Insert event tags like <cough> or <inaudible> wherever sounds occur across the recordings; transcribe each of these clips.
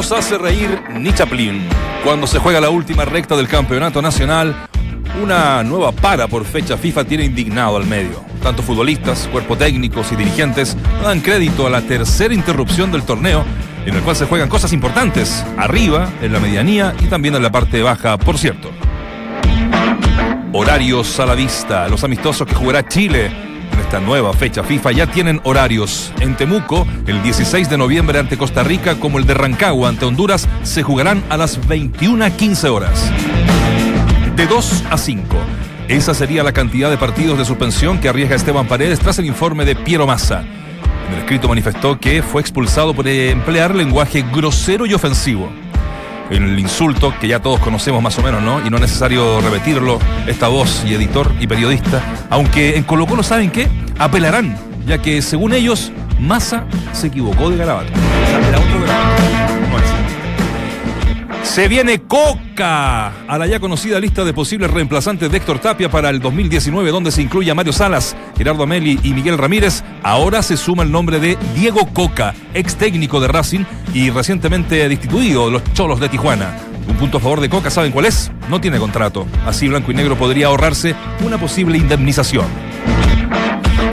los hace reír ni Chaplin. Cuando se juega la última recta del campeonato nacional, una nueva para por fecha FIFA tiene indignado al medio. Tanto futbolistas, cuerpo técnicos y dirigentes dan crédito a la tercera interrupción del torneo, en el cual se juegan cosas importantes, arriba, en la medianía y también en la parte baja, por cierto. Horarios a la vista. Los amistosos que jugará Chile esta nueva fecha FIFA ya tienen horarios. En Temuco, el 16 de noviembre ante Costa Rica, como el de Rancagua ante Honduras, se jugarán a las 21.15 horas. De 2 a 5. Esa sería la cantidad de partidos de suspensión que arriesga Esteban Paredes tras el informe de Piero Massa. En el escrito manifestó que fue expulsado por emplear lenguaje grosero y ofensivo el insulto que ya todos conocemos más o menos, ¿no? Y no es necesario repetirlo, esta voz y editor y periodista, aunque en Colo Colo saben que apelarán, ya que según ellos, Massa se equivocó de garabato. Garabato. Se viene Coca a la ya conocida lista de posibles reemplazantes de Héctor Tapia para el 2019, donde se incluye a Mario Salas, Gerardo Ameli y Miguel Ramírez. Ahora se suma el nombre de Diego Coca, ex técnico de Racing y recientemente destituido de los Cholos de Tijuana. Un punto a favor de Coca, ¿saben cuál es? No tiene contrato. Así Blanco y Negro podría ahorrarse una posible indemnización.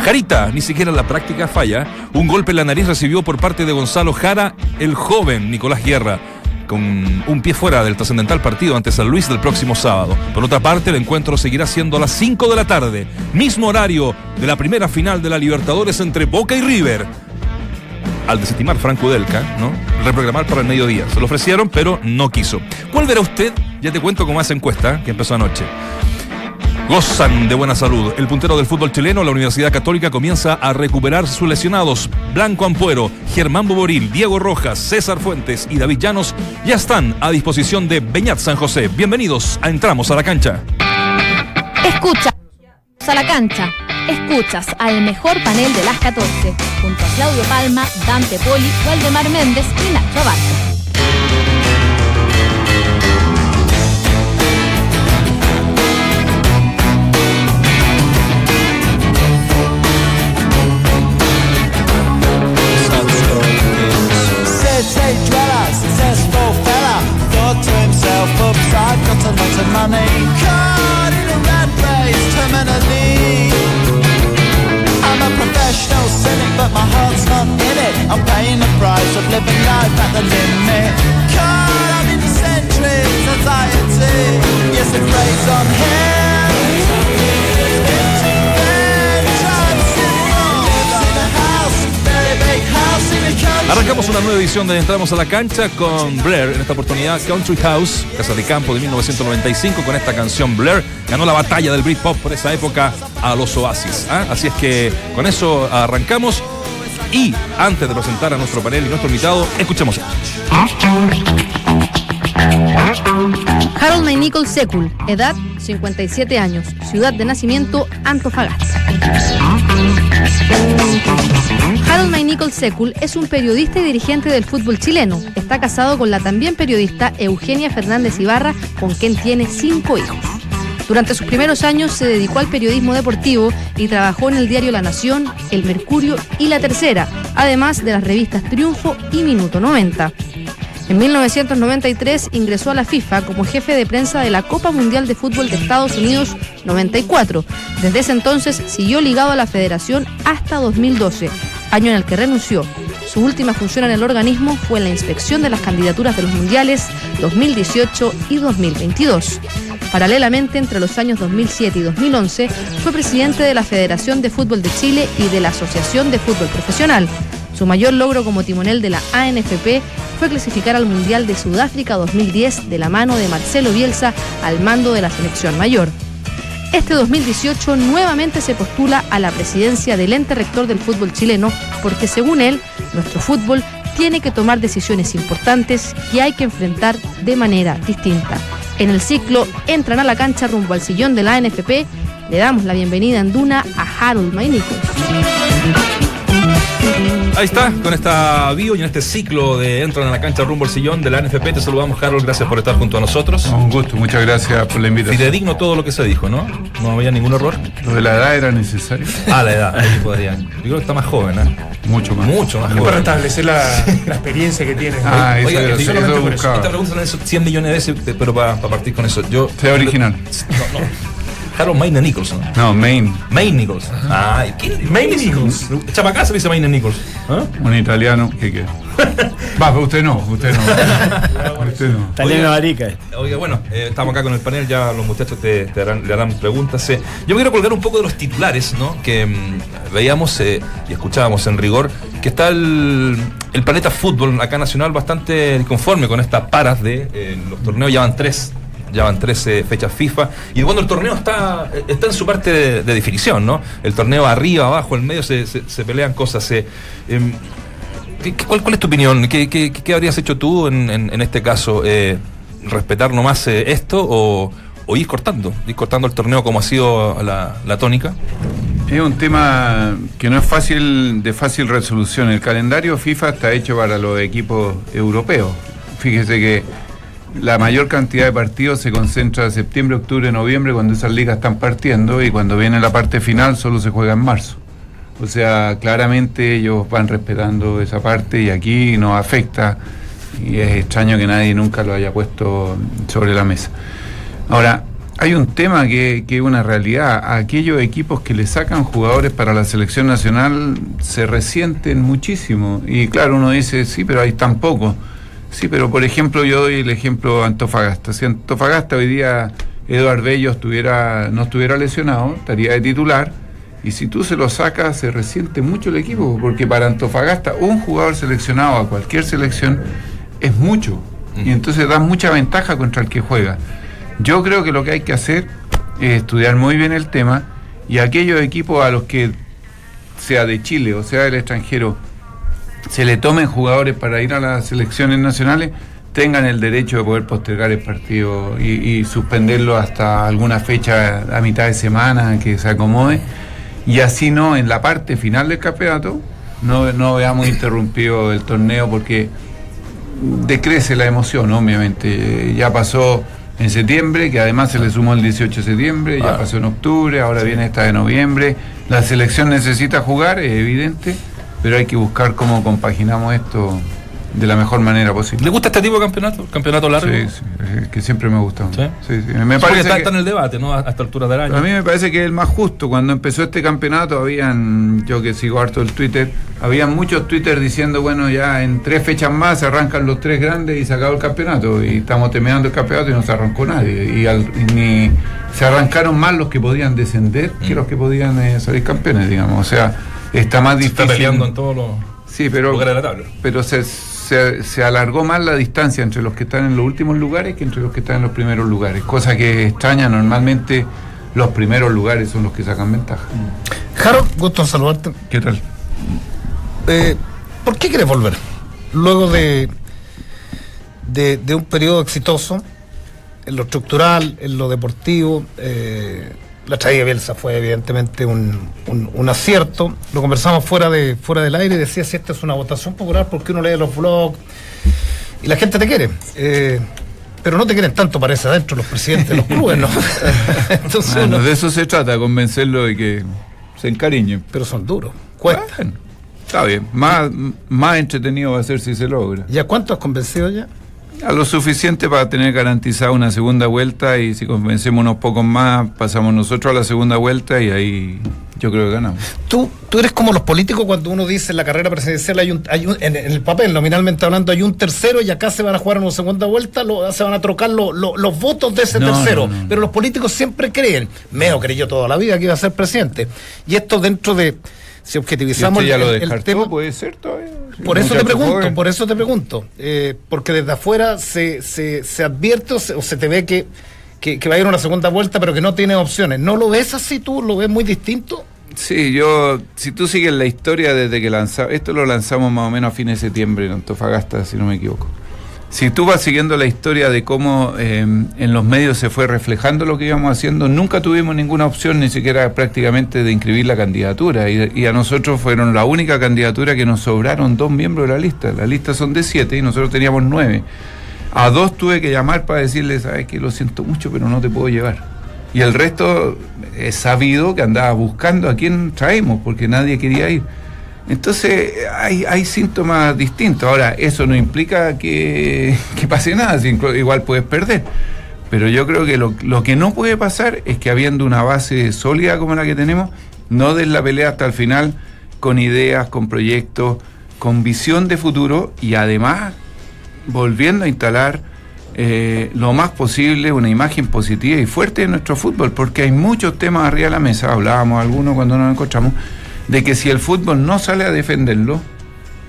Jarita, ni siquiera la práctica falla. Un golpe en la nariz recibió por parte de Gonzalo Jara, el joven Nicolás Guerra con un pie fuera del trascendental partido ante San Luis del próximo sábado. Por otra parte, el encuentro seguirá siendo a las 5 de la tarde, mismo horario de la primera final de la Libertadores entre Boca y River. Al desestimar Franco Delca, ¿no? Reprogramar para el mediodía. Se lo ofrecieron, pero no quiso. ¿Cuál verá usted? Ya te cuento cómo hace encuesta que empezó anoche gozan de buena salud. El puntero del fútbol chileno, la Universidad Católica, comienza a recuperar sus lesionados. Blanco Ampuero, Germán Boboril, Diego Rojas, César Fuentes y David Llanos ya están a disposición de Beñat San José. Bienvenidos a Entramos a la Cancha. Escucha a la cancha. Escuchas al mejor panel de las 14, junto a Claudio Palma, Dante Poli, Waldemar Méndez y Nacho Abarca. Nueva edición de Entramos a la Cancha con Blair, en esta oportunidad Country House, Casa de Campo de 1995, con esta canción Blair. Ganó la batalla del Britpop por esa época a los Oasis. ¿ah? Así es que con eso arrancamos. Y antes de presentar a nuestro panel y nuestro invitado, escuchemos. Harold May Nichols Sekul, edad 57 años, ciudad de nacimiento Antofagasta. Nichols Sekul es un periodista y dirigente del fútbol chileno. Está casado con la también periodista Eugenia Fernández Ibarra, con quien tiene cinco hijos. Durante sus primeros años se dedicó al periodismo deportivo y trabajó en el diario La Nación, El Mercurio y La Tercera, además de las revistas Triunfo y Minuto 90. En 1993 ingresó a la FIFA como jefe de prensa de la Copa Mundial de Fútbol de Estados Unidos 94. Desde ese entonces siguió ligado a la federación hasta 2012, año en el que renunció. Su última función en el organismo fue la inspección de las candidaturas de los mundiales 2018 y 2022. Paralelamente, entre los años 2007 y 2011, fue presidente de la Federación de Fútbol de Chile y de la Asociación de Fútbol Profesional. Su mayor logro como timonel de la ANFP fue clasificar al Mundial de Sudáfrica 2010 de la mano de Marcelo Bielsa al mando de la selección mayor. Este 2018 nuevamente se postula a la presidencia del ente rector del fútbol chileno porque según él, nuestro fútbol tiene que tomar decisiones importantes que hay que enfrentar de manera distinta. En el ciclo entran a la cancha rumbo al sillón de la ANFP. Le damos la bienvenida en Duna a Harold Mainicos. Ahí está, con esta bio y en este ciclo de Entran a la cancha rumbo al sillón de la NFP. Te saludamos, Harold. Gracias por estar junto a nosotros. Un gusto, muchas gracias por la invitación. Fidedigno todo lo que se dijo, ¿no? No había ningún error. Lo de la edad era necesario. Ah, la edad, ahí podría. Yo creo que está más joven, ¿eh? Mucho más. Mucho más Para joven. establecer la, la experiencia que tiene. Ah, eso Oiga, eso solamente lo por eso. Esta pregunta la han hecho 100 millones de veces, pero para partir con eso. Yo. Sea original. No, no. Harold Maine Nicholson. No, Maine, Maine Nicholson. Ay, ¿quién? Maine Nichols. Chapacá se dice Maine Nicholson. ¿Ah? un italiano. ¿Qué quiere? <laughs> Va, pero usted no, usted no. usted no. Italiano Arica. Oiga, bueno, eh, estamos acá con el panel, ya los muchachos te, te harán, le harán preguntas. eh. Yo me quiero colgar un poco de los titulares, ¿no? Que mm, veíamos eh, y escuchábamos en rigor, que está el, el planeta fútbol acá nacional bastante conforme con estas paras de eh, los torneos, ya van tres. Ya van 13 fechas FIFA. Y bueno, el torneo está, está en su parte de, de definición, ¿no? El torneo arriba, abajo, en medio se, se- pelean cosas. em, ¿Qué- cuál, cuál es tu opinión? ¿Qué, qué- habrías hecho tú en, en- en este caso? Eh, ¿Respetar nomás eh, esto o, o ir cortando? Ir cortando el torneo como ha sido la, la tónica. Es un tema que no es fácil de fácil resolución. El calendario FIFA está hecho para los equipos europeos. Fíjese que la mayor cantidad de partidos se concentra en septiembre, octubre, noviembre, cuando esas ligas están partiendo, y cuando viene la parte final solo se juega en marzo. O sea, claramente ellos van respetando esa parte y aquí nos afecta, y es extraño que nadie nunca lo haya puesto sobre la mesa. Ahora, hay un tema que, que es una realidad. Aquellos equipos que le sacan jugadores para la selección nacional se resienten muchísimo. Y claro, uno dice, sí, pero hay tan pocos. Sí, pero por ejemplo, yo doy el ejemplo de Antofagasta. Si Antofagasta hoy día Eduard Bello estuviera, no estuviera lesionado, estaría de titular. Y si tú se lo sacas, se resiente mucho el equipo, porque para Antofagasta un jugador seleccionado a cualquier selección es mucho. Y entonces da mucha ventaja contra el que juega. Yo creo que lo que hay que hacer es estudiar muy bien el tema y aquellos equipos a los que, sea de Chile o sea del extranjero, se le tomen jugadores para ir a las selecciones nacionales, tengan el derecho de poder postergar el partido y, y suspenderlo hasta alguna fecha a mitad de semana que se acomode. Y así no, en la parte final del campeonato, no, no veamos interrumpido el torneo porque decrece la emoción, obviamente. Ya pasó en septiembre, que además se le sumó el 18 de septiembre, ya Ah. pasó en octubre, ahora viene esta de noviembre. La selección necesita jugar, es evidente, pero hay que buscar cómo compaginamos esto de la mejor manera posible. ¿Le gusta este tipo de campeonato? ¿Campeonato largo? Sí, sí, que siempre me gusta. ¿Sí? Sí, sí. Me parece está, que- está en el debate, ¿no? A esta altura del año. a mí me parece que es el más justo. Cuando empezó este campeonato, habían, yo que sigo harto el Twitter, habían muchos Twitter diciendo, bueno, ya en tres fechas más se arrancan los tres grandes y se acabó el campeonato. Y estamos terminando el campeonato y no se arrancó nadie. Y, al- y ni se arrancaron más los que podían descender que los que podían eh, salir campeones, digamos. O sea, está más Se difícil. está peleando en todos los Sí, pero, lugares de la tabla. pero se, se, se alargó más la distancia entre los que están en los últimos lugares que entre los que están en los primeros lugares. Cosa que extraña, normalmente los primeros lugares son los que sacan ventaja. Harold, gusto en saludarte. ¿Qué tal? Eh, ¿Por qué quieres volver? Luego de, de, de un periodo exitoso en lo estructural, en lo deportivo, eh, la traída de Bielsa fue evidentemente un, un- un acierto. Lo conversamos fuera de fuera del aire y decía si esta es una votación popular porque uno lee los blogs y la gente te quiere. Eh, pero no te quieren tanto, parece, adentro los presidentes de los clubes, ¿no? <laughs> <laughs> Entonces Bueno, uno- de eso se trata, convencerlo de que se encariñen. pero son duros, cuesta. Bueno, está bien. Más, más entretenido va a ser si se logra. ¿Ya cuánto has convencido ya? A lo suficiente para tener garantizada una segunda vuelta y si convencemos unos pocos más, pasamos nosotros a la segunda vuelta y ahí yo creo que ganamos. Tú, tú eres como los políticos cuando uno dice en la carrera presidencial hay un, hay un- en, el papel, nominalmente hablando, hay un tercero y acá se van a jugar una segunda vuelta, lo- se van a trocar lo- lo- los votos de ese No, tercero. no, no, no. Pero los políticos siempre creen, Meo creyó toda la vida que iba a ser presidente. Y esto dentro de, si ¿Y objetivizamos ya el, lo el tema... ¿Puede ser todavía? Por eso te pregunto, joven. por eso te pregunto. eh, porque desde afuera se, se, se advierte o se, o se te ve que, que, que va a ir una segunda vuelta, pero que no tiene opciones. ¿No lo ves así tú? ¿Lo ves muy distinto? Sí, yo, si tú sigues la historia desde que lanzamos, esto lo lanzamos más o menos a fines de septiembre en Antofagasta, si no me equivoco. Si tú vas siguiendo la historia de cómo eh, en los medios se fue reflejando lo que íbamos haciendo, nunca tuvimos ninguna opción, ni siquiera prácticamente, de inscribir la candidatura. Y, y a nosotros fueron la única candidatura que nos sobraron dos miembros de la lista. La lista son de siete y nosotros teníamos nueve. A dos tuve que llamar para decirles, sabes que lo siento mucho, pero no te puedo llevar. Y el resto es sabido que andaba buscando a quién traemos, porque nadie quería ir. Entonces hay, hay síntomas distintos. Ahora, eso no implica que, pase nada, si igual puedes perder. Pero yo creo que lo, lo que no puede pasar es que habiendo una base sólida como la que tenemos, no des la pelea hasta el final con ideas, con proyectos, con visión de futuro y además volviendo a instalar eh, lo más posible una imagen positiva y fuerte de nuestro fútbol, porque hay muchos temas arriba de la mesa, hablábamos algunos cuando nos encontramos, de que si el fútbol no sale a defenderlo,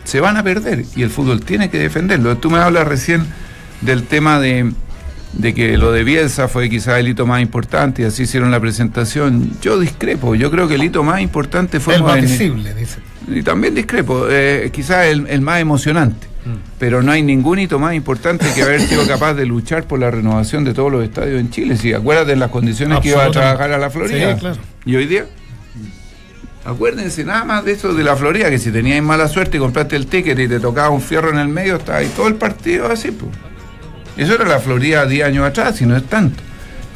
se van a perder y el fútbol tiene que defenderlo. Tú me hablas recién del tema de, de que lo de Bielsa fue quizás el hito más importante y así hicieron la presentación. Yo discrepo, yo creo que el hito más importante fue el más visible, dice. y también discrepo, eh, quizás el, el más emocionante, Mm. pero no hay ningún hito más importante que haber sido capaz de luchar por la renovación de todos los estadios en Chile. Si acuérdate de las condiciones que iba a trabajar a la Florida. Sí, claro. Y hoy día, acuérdense nada más de eso de la Florida, que si teníais mala suerte y compraste el ticket y te tocaba un fierro en el medio, estaba ahí todo el partido así. Pues. Eso era la Florida 10 años atrás, y no es tanto.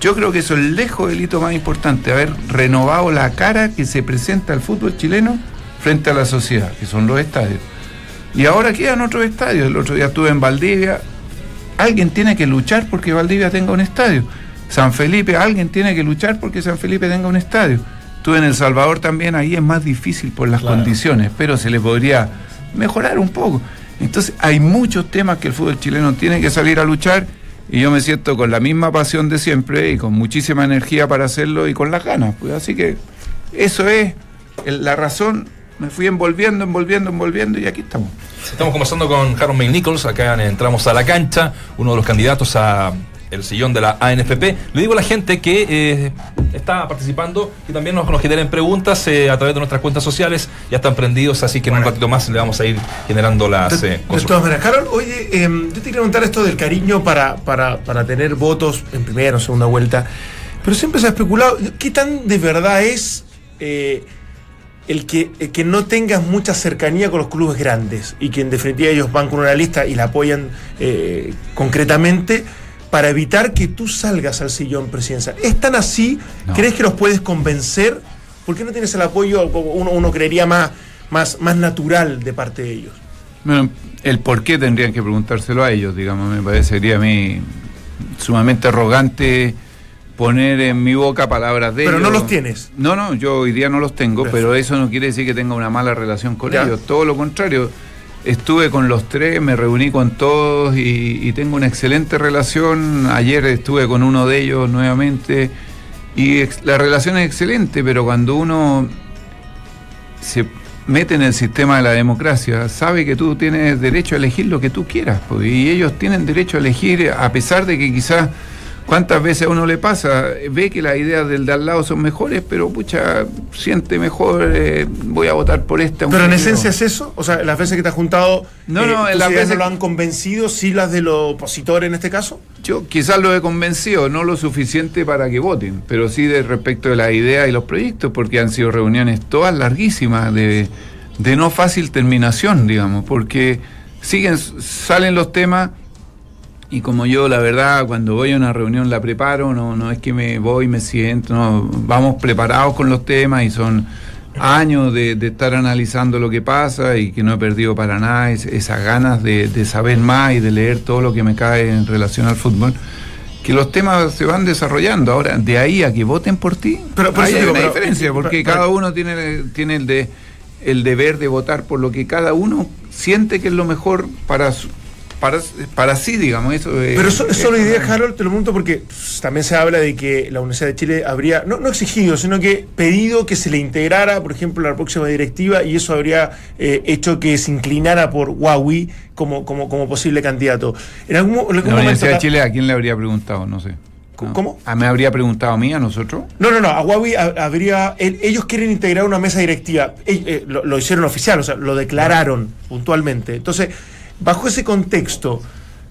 Yo creo que eso es lejos del hito más importante, haber renovado la cara que se presenta al fútbol chileno frente a la sociedad, que son los estadios. Y ahora quedan otros estadios. El otro día estuve en Valdivia. Alguien tiene que luchar porque Valdivia tenga un estadio. San Felipe, alguien tiene que luchar porque San Felipe tenga un estadio. Estuve en El Salvador también, ahí es más difícil por las Claro. condiciones, pero se le podría mejorar un poco. Entonces hay muchos temas que el fútbol chileno tiene que salir a luchar y yo me siento con la misma pasión de siempre y con muchísima energía para hacerlo y con las ganas. Pues así que eso es la razón. Me fui envolviendo, envolviendo, envolviendo y aquí estamos. Estamos conversando con Harold May Nichols, acá en entramos a la cancha, uno de los candidatos a el sillón de la ANFP. Le digo a la gente que eh, está participando y también nos, nos generen preguntas eh, a través de nuestras cuentas sociales. Ya están prendidos, así que en un ratito más le vamos a ir generando las De, eh, de todas maneras, Harold, oye, eh, yo te quería preguntar esto del cariño para, para, para tener votos en primera o segunda vuelta, pero siempre se ha especulado, ¿qué tan de verdad es el, que, el que no tengas mucha cercanía con los clubes grandes y que en definitiva ellos van con una lista y la apoyan concretamente? Para evitar que tú salgas al sillón presidencial. ¿Es tan así? No. ¿Crees que los puedes convencer? ¿Por qué no tienes el apoyo, como uno, uno creería, más, más, más natural de parte de ellos? Bueno, el por qué tendrían que preguntárselo a ellos, digamos, me parecería a mí sumamente arrogante poner en mi boca palabras de Pero ellos. no los tienes. No, no, yo hoy día no los tengo, pero eso no quiere decir que tenga una mala relación con Ya. ellos, todo lo contrario. Estuve con los tres, me reuní con todos y, tengo una excelente relación. Ayer estuve con uno de ellos nuevamente y la relación es excelente, pero cuando uno se mete en el sistema de la democracia, sabe que tú tienes derecho a elegir lo que tú quieras, y ellos tienen derecho a elegir, a pesar de que quizás cuántas veces a uno le pasa, ve que las ideas del de al lado son mejores, pero pucha, siente mejor, eh, voy a votar por esta. Pero en esencia no. es eso, o sea, las veces que te has juntado, No, no, en tus las veces no lo han convencido, sí las de los opositores en este caso. Yo quizás lo he convencido, no lo suficiente para que voten, pero sí de respecto de las ideas y los proyectos, porque han sido reuniones todas larguísimas, de, de no fácil terminación, digamos, porque siguen, salen los temas y como yo, la verdad, cuando voy a una reunión la preparo, no, no es que me voy, me siento, no, vamos preparados con los temas y son años de, de estar analizando lo que pasa y que no he perdido para nada es- esas ganas de, de saber más y de leer todo lo que me cae en relación al fútbol. Que los temas se van desarrollando. Ahora, de ahí a que voten por ti, Pero eso hay digo, una pero- diferencia, porque pero- cada uno tiene, tiene el, de, el deber de votar por lo que cada uno siente que es lo mejor para su- para, para sí, digamos. Eso es- Pero eso es solo idea, Harold, te lo pregunto porque pss, también se habla de que la Universidad de Chile habría, no, no exigido, sino que pedido que se le integrara, por ejemplo, la próxima directiva y eso habría eh, hecho que se inclinara por Huawei como, como, como posible candidato. En algún, mo- en algún La momento... Universidad de Chile, ¿a quién le habría preguntado? No sé. ¿Cómo? ¿A me habría preguntado a mí, a nosotros? No, no, no, a Huawei ha- habría. el- ellos quieren integrar una mesa directiva. Eh, eh, lo, lo hicieron oficial, o sea, lo declararon puntualmente. Entonces, bajo ese contexto,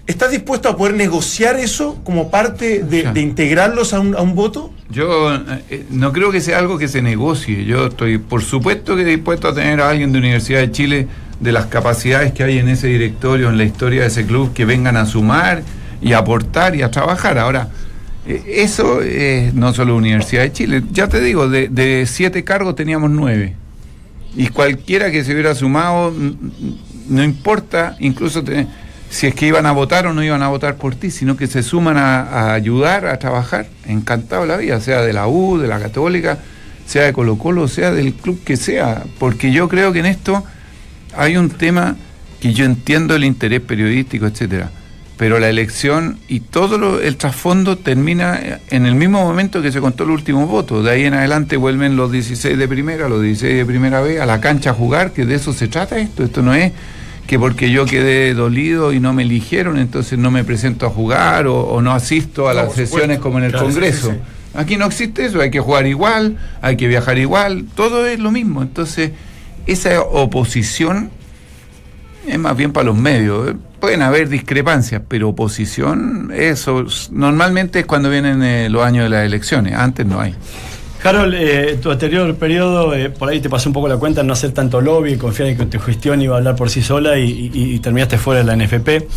¿Estás dispuesto a poder negociar eso como parte de, integrarlos a un, a un voto? Yo eh, no creo que sea algo que se negocie. Yo estoy, por supuesto, que dispuesto a tener a alguien de Universidad de Chile de las capacidades que hay en ese directorio, en la historia de ese club, que vengan a sumar y a aportar y a trabajar. Ahora, eh, eso es no solo Universidad de Chile. Ya te digo, de, de siete cargos teníamos nueve. Y cualquiera que se hubiera sumado, no importa, incluso si es que iban a votar o no iban a votar por ti, sino que se suman a, a ayudar, a trabajar, encantado la vida, sea de la U, de la Católica, sea de Colo Colo, sea del club que sea, porque yo creo que en esto hay un tema que yo entiendo el interés periodístico, etcétera, pero la elección y todo lo- el trasfondo termina en el mismo momento que se contó el último voto. De ahí en adelante vuelven los 16 de primera, los 16 de primera vez a la cancha a jugar, que de eso se trata esto. Esto no es que porque yo quedé dolido y no me eligieron, entonces no me presento a jugar o, o no asisto a No, las sesiones como en el Claro, sí, Congreso. sí, sí. Aquí no existe eso, hay que jugar igual, hay que viajar igual, todo es lo mismo. Entonces, esa oposición es más bien para los medios. ¿eh? Pueden haber discrepancias, pero oposición, eso normalmente es cuando vienen eh, los años de las elecciones, antes no hay. Harold, eh, tu anterior periodo, eh, por ahí te pasó un poco la cuenta en no hacer tanto lobby, confiar en que tu gestión iba a hablar por sí sola y, terminaste fuera de la NFP.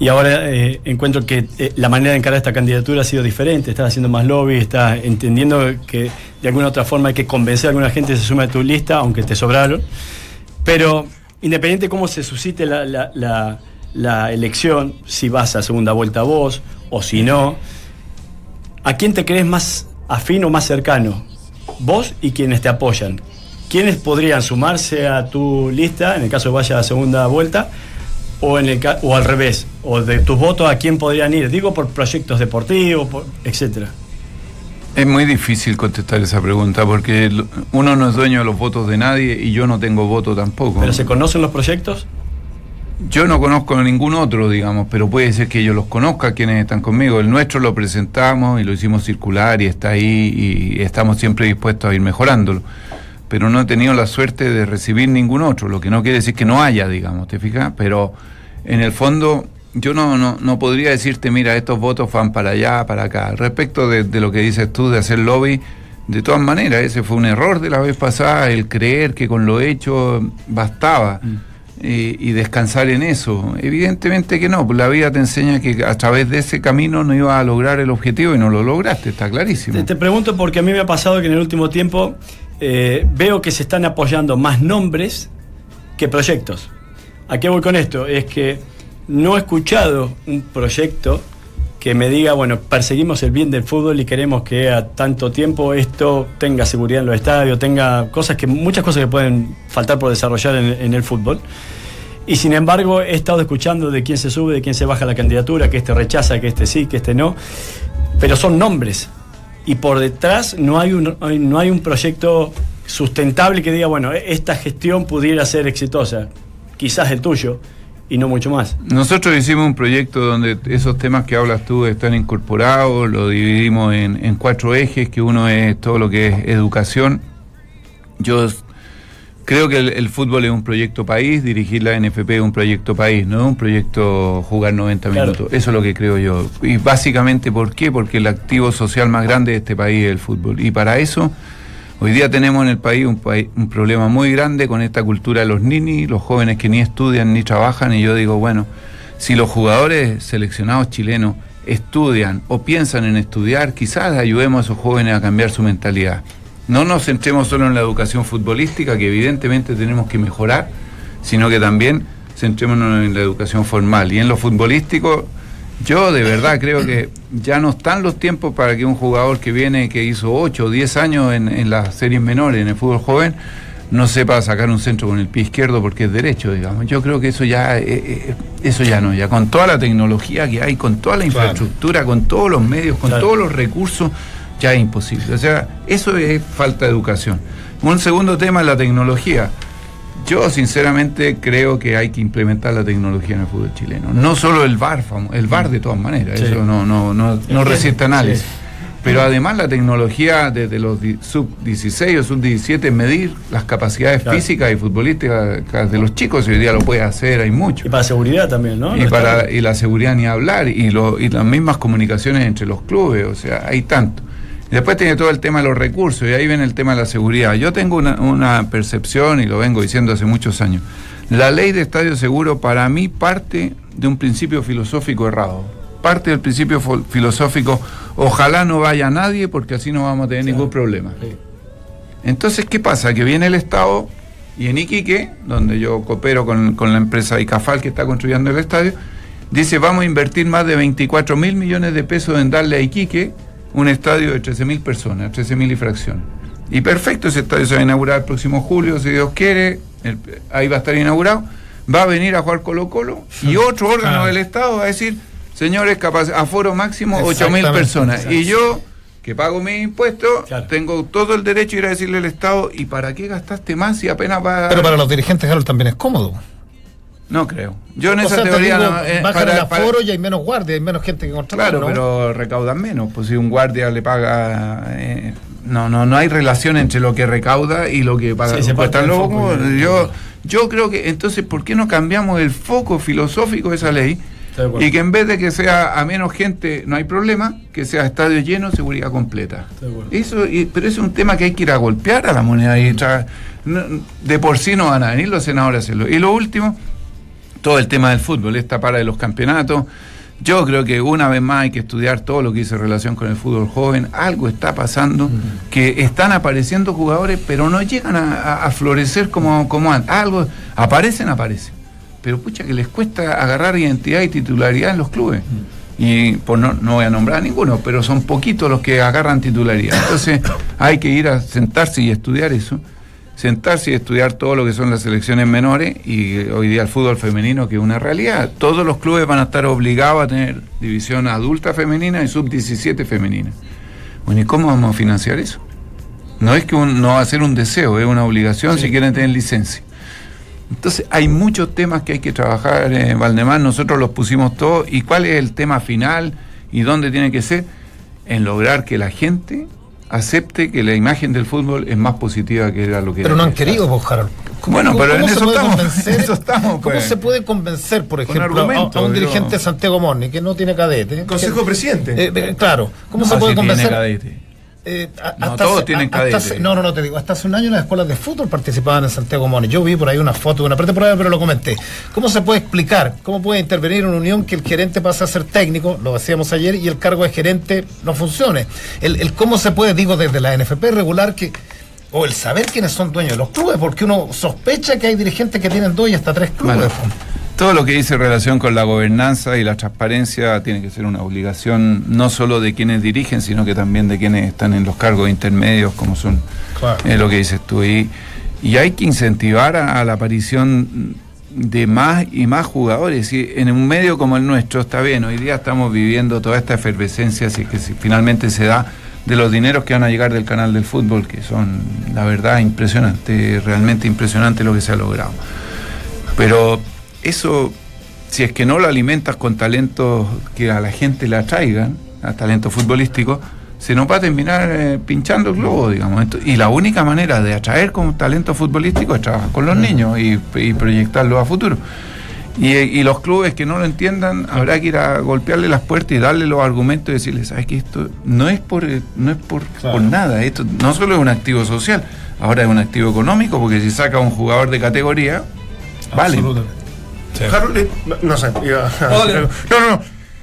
Y ahora encuentro que la manera de encarar esta candidatura ha sido diferente, estás haciendo más lobby, estás entendiendo que de alguna otra forma hay que convencer a alguna gente que se sume a tu lista, aunque te sobraron. Pero independiente de cómo se suscite la- la elección, si vas a segunda vuelta vos o si no, ¿a quién te crees más afín o más cercano? Vos y quienes te apoyan. ¿Quiénes podrían sumarse a tu lista en el caso de vaya a segunda vuelta? O, en el o al revés, o de tus votos a quién podrían ir, digo por proyectos deportivos, por- etcétera. Es muy difícil contestar esa pregunta porque uno no es dueño de los votos de nadie y yo no tengo voto tampoco. ¿Pero se conocen los proyectos? Yo no conozco a ningún otro, digamos, pero puede ser que yo los conozca quienes están conmigo. El nuestro lo presentamos y lo hicimos circular y está ahí y estamos siempre dispuestos a ir mejorándolo. Pero no he tenido la suerte de recibir ningún otro, lo que no quiere decir que no haya, digamos, ¿te fijas? Pero en el fondo yo no, no, no podría decirte, mira, estos votos van para allá, para acá. Respecto de, de lo que dices tú de hacer lobby, de todas maneras, ese fue un error de la vez pasada, el creer que con lo hecho bastaba eh, y descansar en eso. Evidentemente que no, pues la vida te enseña que a través de ese camino no ibas a lograr el objetivo y no lo lograste, está clarísimo. Te, pregunto porque a mí me ha pasado que en el último tiempo eh, veo que se están apoyando más nombres que proyectos. ¿A qué voy con esto? Es que no he escuchado un proyecto que me diga, bueno, perseguimos el bien del fútbol y queremos que a tanto tiempo esto tenga seguridad en los estadios, tenga cosas que, muchas cosas que pueden faltar por desarrollar en, el fútbol. Y sin embargo, he estado escuchando de quién se sube, de quién se baja la candidatura, que este rechaza, que este sí, que este no. Pero son nombres. Y por detrás no hay un, no hay un proyecto sustentable que diga, bueno, esta gestión pudiera ser exitosa. Quizás el tuyo y no mucho más. Nosotros hicimos un proyecto donde esos temas que hablas tú están incorporados, lo dividimos en, en cuatro ejes, que uno es todo lo que es educación. Yo creo que el, el fútbol es un proyecto país, dirigir la NFP es un proyecto país, no es un proyecto jugar 90 Claro. minutos. Eso es lo que creo yo. Y básicamente, ¿por qué? Porque el activo social más grande de este país es el fútbol. Y para eso... Hoy día tenemos en el país un, un problema muy grande con esta cultura de los ninis, los jóvenes que ni estudian ni trabajan, y yo digo, bueno, si los jugadores seleccionados chilenos estudian o piensan en estudiar, quizás ayudemos a esos jóvenes a cambiar su mentalidad. No nos centremos solo en la educación futbolística, que evidentemente tenemos que mejorar, sino que también centrémonos en la educación formal. Y en lo futbolístico, yo de verdad creo que ya no están los tiempos para que un jugador que viene, que hizo 8 o 10 años en, en las series menores, en el fútbol joven, no sepa sacar un centro con el pie izquierdo porque es derecho, digamos. Yo creo que eso ya, eh, eh, eso ya no, ya con toda la tecnología que hay, con toda la Claro. infraestructura, con todos los medios, con Claro. todos los recursos, ya es imposible. O sea, eso es falta de educación. Un segundo tema es la tecnología. Yo sinceramente creo que hay que implementar la tecnología en el fútbol chileno. No solo el VAR, el VAR de todas maneras, Sí. eso no, no, no, no resiste análisis. Pero además la tecnología desde los di- sub-16 o sub-17 medir las capacidades Claro. físicas y futbolísticas de los chicos, hoy día lo puede hacer, hay mucho. Y para seguridad también, ¿no? Y, para, y la seguridad ni hablar, y, lo, y las mismas comunicaciones entre los clubes, o sea, hay tanto. Y después tiene todo el tema de los recursos, y ahí viene el tema de la seguridad. Yo tengo una, una percepción, y lo vengo diciendo hace muchos años, la ley de estadio seguro para mí parte de un principio filosófico errado. Parte del principio filosófico, ojalá no vaya nadie porque así no vamos a tener ningún problema. Sí. Entonces, ¿qué pasa? Que viene el Estado y en Iquique, donde yo coopero con, con la empresa Icafal que está construyendo el estadio, dice vamos a invertir más de 24 mil millones de pesos en darle a Iquique un estadio de 13 mil personas, 13 mil y fracción. Y perfecto, ese estadio se va a inaugurar el próximo julio, si Dios quiere, el- ahí va a estar inaugurado, va a venir a jugar Colo Colo y <laughs> otro órgano Claro. del Estado va a decir, señores, capaz, aforo máximo 8 mil Exactamente, personas. Y yo, que pago mis impuestos, Claro. tengo todo el derecho de ir a decirle al Estado, ¿y para qué gastaste más si apenas va Pero para los dirigentes, Harold, también es cómodo. No creo. Yo en O esa sea, te teoría digo, no... eh, bajan para- el para- aforo y hay menos guardia, hay menos gente que contratar. Claro, ¿no? pero recaudan menos. Pues si un guardia le paga... eh, no, no, no hay relación entre lo que recauda y lo que paga. Sí, se Pues y- yo, yo creo que entonces, ¿por qué no cambiamos el foco filosófico de esa ley? Y que en vez de que sea a menos gente, no hay problema, que sea estadio lleno, seguridad completa. Eso, y- pero eso es un tema que hay que ir a golpear a la moneda y tra- no- de por sí no van a venir los senadores a hacerlo. Y lo último, todo el tema del fútbol, esta para de los campeonatos. Yo creo que una vez más hay que estudiar todo lo que dice relación con el fútbol joven. Algo está pasando, que están apareciendo jugadores, pero no llegan a, florecer como, como antes. Algo, aparecen, aparecen. Pero pucha que les cuesta agarrar identidad y titularidad en los clubes. Y por no, no voy a nombrar a ninguno, pero son poquitos los que agarran titularidad. Entonces hay que ir a sentarse y estudiar eso sentarse y estudiar todo lo que son las selecciones menores y eh, hoy día el fútbol femenino que es una realidad. Todos los clubes van a estar obligados a tener división adulta femenina y sub-17 femenina. Bueno, ¿y cómo vamos a financiar eso? No es que un- no va a ser un deseo, es una obligación si quieren tener licencia. Entonces hay muchos temas que hay que trabajar, eh, Valdemar, nosotros los pusimos todos. ¿Y cuál es el tema final y dónde tiene que ser? En lograr que la gente acepte que la imagen del fútbol es más positiva que era lo que Pero era no han querido, Harold. ¿Cómo- Bueno, cómo- pero en cómo se eso puede estamos, convencer- en eso estamos, ¿Cómo pues. se puede convencer, por Con ejemplo, a- a, un dirigente de Santiago Morni que no tiene cadete? Consejo que- presidente. Eh, eh, claro, ¿cómo No, se puede si tiene convencer? Eh, a- No, hasta todos hace- tienen hasta hace- no, no, no te digo. Hasta hace un año las escuelas de fútbol participaban en Santiago Moni. Yo vi por ahí una foto de una pretemporada, pero lo comenté. ¿Cómo se puede explicar? ¿Cómo puede intervenir una unión que el gerente pase a ser técnico? Lo hacíamos ayer y el cargo de gerente no funcione. El, el cómo se puede, digo, desde la NFP regular que. O el saber quiénes son dueños de los clubes, porque uno sospecha que hay dirigentes que tienen dos y hasta tres clubes. Bueno. Todo lo que dice relación con la gobernanza y la transparencia tiene que ser una obligación no solo de quienes dirigen, sino que también de quienes están en los cargos intermedios, como son Claro. eh, lo que dices tú. Y, y hay que incentivar a, a la aparición de más y más jugadores. Y en un medio como el nuestro, está bien, hoy día estamos viviendo toda esta efervescencia, así que si finalmente se da de los dineros que van a llegar del canal del fútbol, que son, la verdad, impresionante, realmente impresionante lo que se ha logrado. Pero eso, si es que no lo alimentas con talentos que a la gente le atraigan, a talentos futbolísticos, se nos va a terminar eh, pinchando el globo, digamos. Y la única manera de atraer con talento futbolístico es trabajar con los niños y, y proyectarlos a futuro. Y, y los clubes que no lo entiendan, habrá que ir a golpearle las puertas y darle los argumentos y decirles, ¿sabes que esto no es por eh, no es por, Claro. por nada, esto no solo es un activo social, ahora es un activo económico, porque si saca un jugador de categoría, vale. Harold, eh, no, no sé. iba- no, no, no.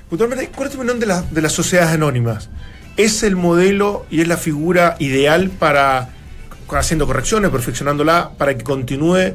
Puntualmente, ¿cuál es tu opinión de, la- de las sociedades anónimas? ¿Es el modelo y es la figura ideal para, haciendo correcciones, perfeccionándola, para que continúe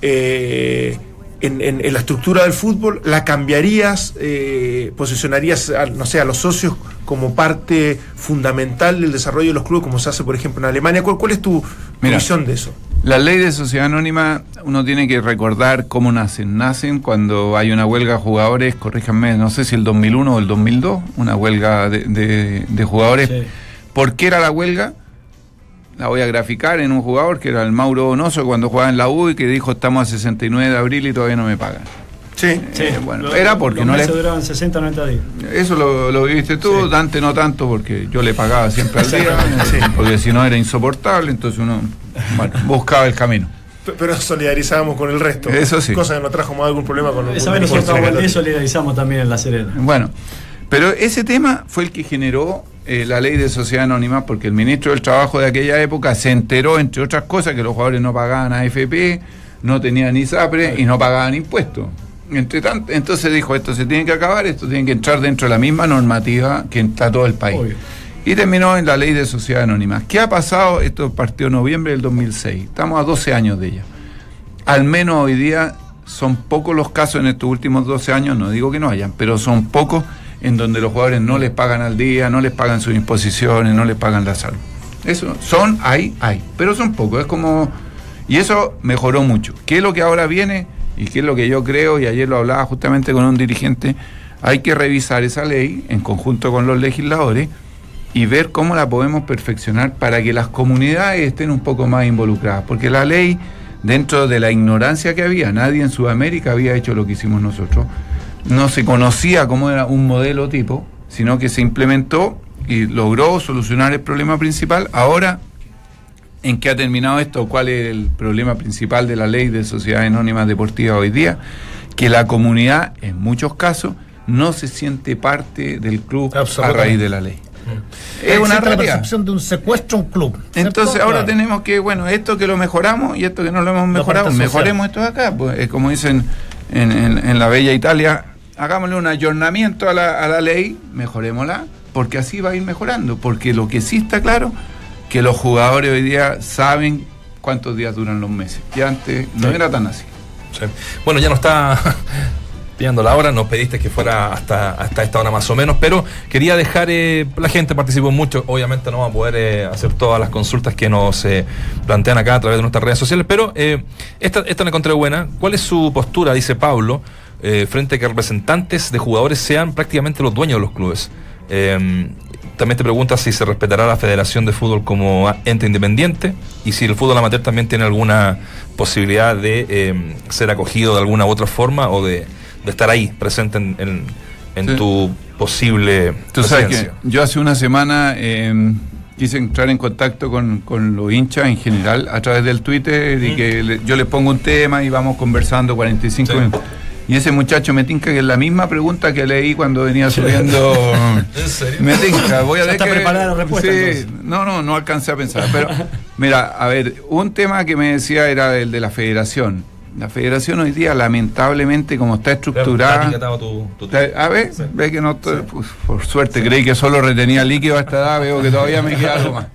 eh, en, en- en la estructura del fútbol? ¿La cambiarías, eh, posicionarías, a, no sé, a los socios como parte fundamental del desarrollo de los clubes, como se hace, por ejemplo, en Alemania? ¿Cuál, cuál es tu, tu Mira. visión de eso? La ley de sociedad anónima, uno tiene que recordar cómo nacen. Nacen cuando hay una huelga de jugadores, corríjanme, no sé si el 2001 o el 2002, una huelga de, de- de jugadores. Sí. ¿Por qué era la huelga? La voy a graficar en un jugador que era el Mauro Donoso cuando jugaba en la U y que dijo estamos a 69 de abril y todavía no me pagan. Sí. Sí, Eh, bueno, lo- era porque los no le- meses duraban 60 90 días. Eso lo, lo viviste tú, Sí. Dante no tanto porque yo le pagaba siempre al día, sí. porque si no era insoportable, entonces uno bueno, buscaba el camino. Pero solidarizábamos con el resto. Eso sí. Cosa que no trajo más algún problema con Esa con vez nosotros solidarizamos también en La Serena. Bueno, pero ese tema fue el que generó eh, la ley de sociedad anónima, porque el ministro del Trabajo de aquella época se enteró, entre otras cosas, que los jugadores no pagaban AFP, no tenían ISAPRE y no pagaban impuestos. Entre tanto, entonces dijo, esto se tiene que acabar, esto tiene que entrar dentro de la misma normativa que está todo el país. Obvio. Y terminó en la ley de sociedad anónima. ¿Qué ha pasado? Esto partió en noviembre del 2006. Estamos a 12 años de ella. Al menos hoy día son pocos los casos en estos últimos 12 años, no digo que no hayan, pero son pocos en donde los jugadores no les pagan al día, no les pagan sus imposiciones, no les pagan la salud. Eso son, hay, hay, pero son pocos. Es como. Y eso mejoró mucho. ¿Qué es lo que ahora viene? Y qué es lo que yo creo, y ayer lo hablaba justamente con un dirigente, hay que revisar esa ley en conjunto con los legisladores y ver cómo la podemos perfeccionar para que las comunidades estén un poco más involucradas. Porque la ley, dentro de la ignorancia que había, nadie en Sudamérica había hecho lo que hicimos nosotros, no se conocía cómo era un modelo tipo, sino que se implementó y logró solucionar el problema principal. Ahora, ¿en qué ha terminado esto? ¿Cuál es el problema principal de la ley de sociedades anónimas deportivas hoy día? Que la comunidad, en muchos casos, no se siente parte del club a raíz de la ley. Es una la realidad. percepción de un secuestro a un club. ¿cierto? Entonces ahora Claro. tenemos que, bueno, esto que lo mejoramos y esto que no lo hemos mejorado, mejoremos esto de acá. Pues, es como dicen en, en- en la bella Italia, hagámosle un ayornamiento a la, a la ley, mejorémosla, porque así va a ir mejorando. Porque lo que sí está claro, que los jugadores hoy día saben cuántos días duran los meses. Y antes no Sí. era tan así. Sí. Bueno, ya no está <laughs> pillando la hora, nos pediste que fuera hasta, hasta esta hora más o menos, pero quería dejar, eh, la gente participó mucho, obviamente no vamos a poder eh, hacer todas las consultas que nos eh, plantean acá a través de nuestras redes sociales, pero eh, esta, esta la encontré buena. ¿Cuál es su postura, dice Pablo, eh, frente a que representantes de jugadores sean prácticamente los dueños de los clubes? También te pregunta si se respetará la Federación de Fútbol como ente independiente y si el fútbol amateur también tiene alguna posibilidad de eh, ser acogido de alguna u otra forma o de, de estar ahí presente en, en- en Sí. tu posible Tú sabes que yo hace una semana eh, quise entrar en contacto con, con los hinchas en general a través del Twitter y que le- yo les pongo un tema y vamos conversando 45 Sí. minutos. Y ese muchacho me tinca que es la misma pregunta que leí cuando venía subiendo. <laughs> ¿En serio? Me tinca, voy a ver está que- preparada la respuesta, Sí, entonces. no, no, no alcancé a pensar. Pero, <laughs> mira, a ver, un tema que me decía era el de la federación. La federación hoy día, lamentablemente, como está estructurada. tu- tu- A ver, Sí. ve que no estoy- pues, por suerte creí que solo retenía líquido a esta edad, veo que todavía me queda algo <laughs> más.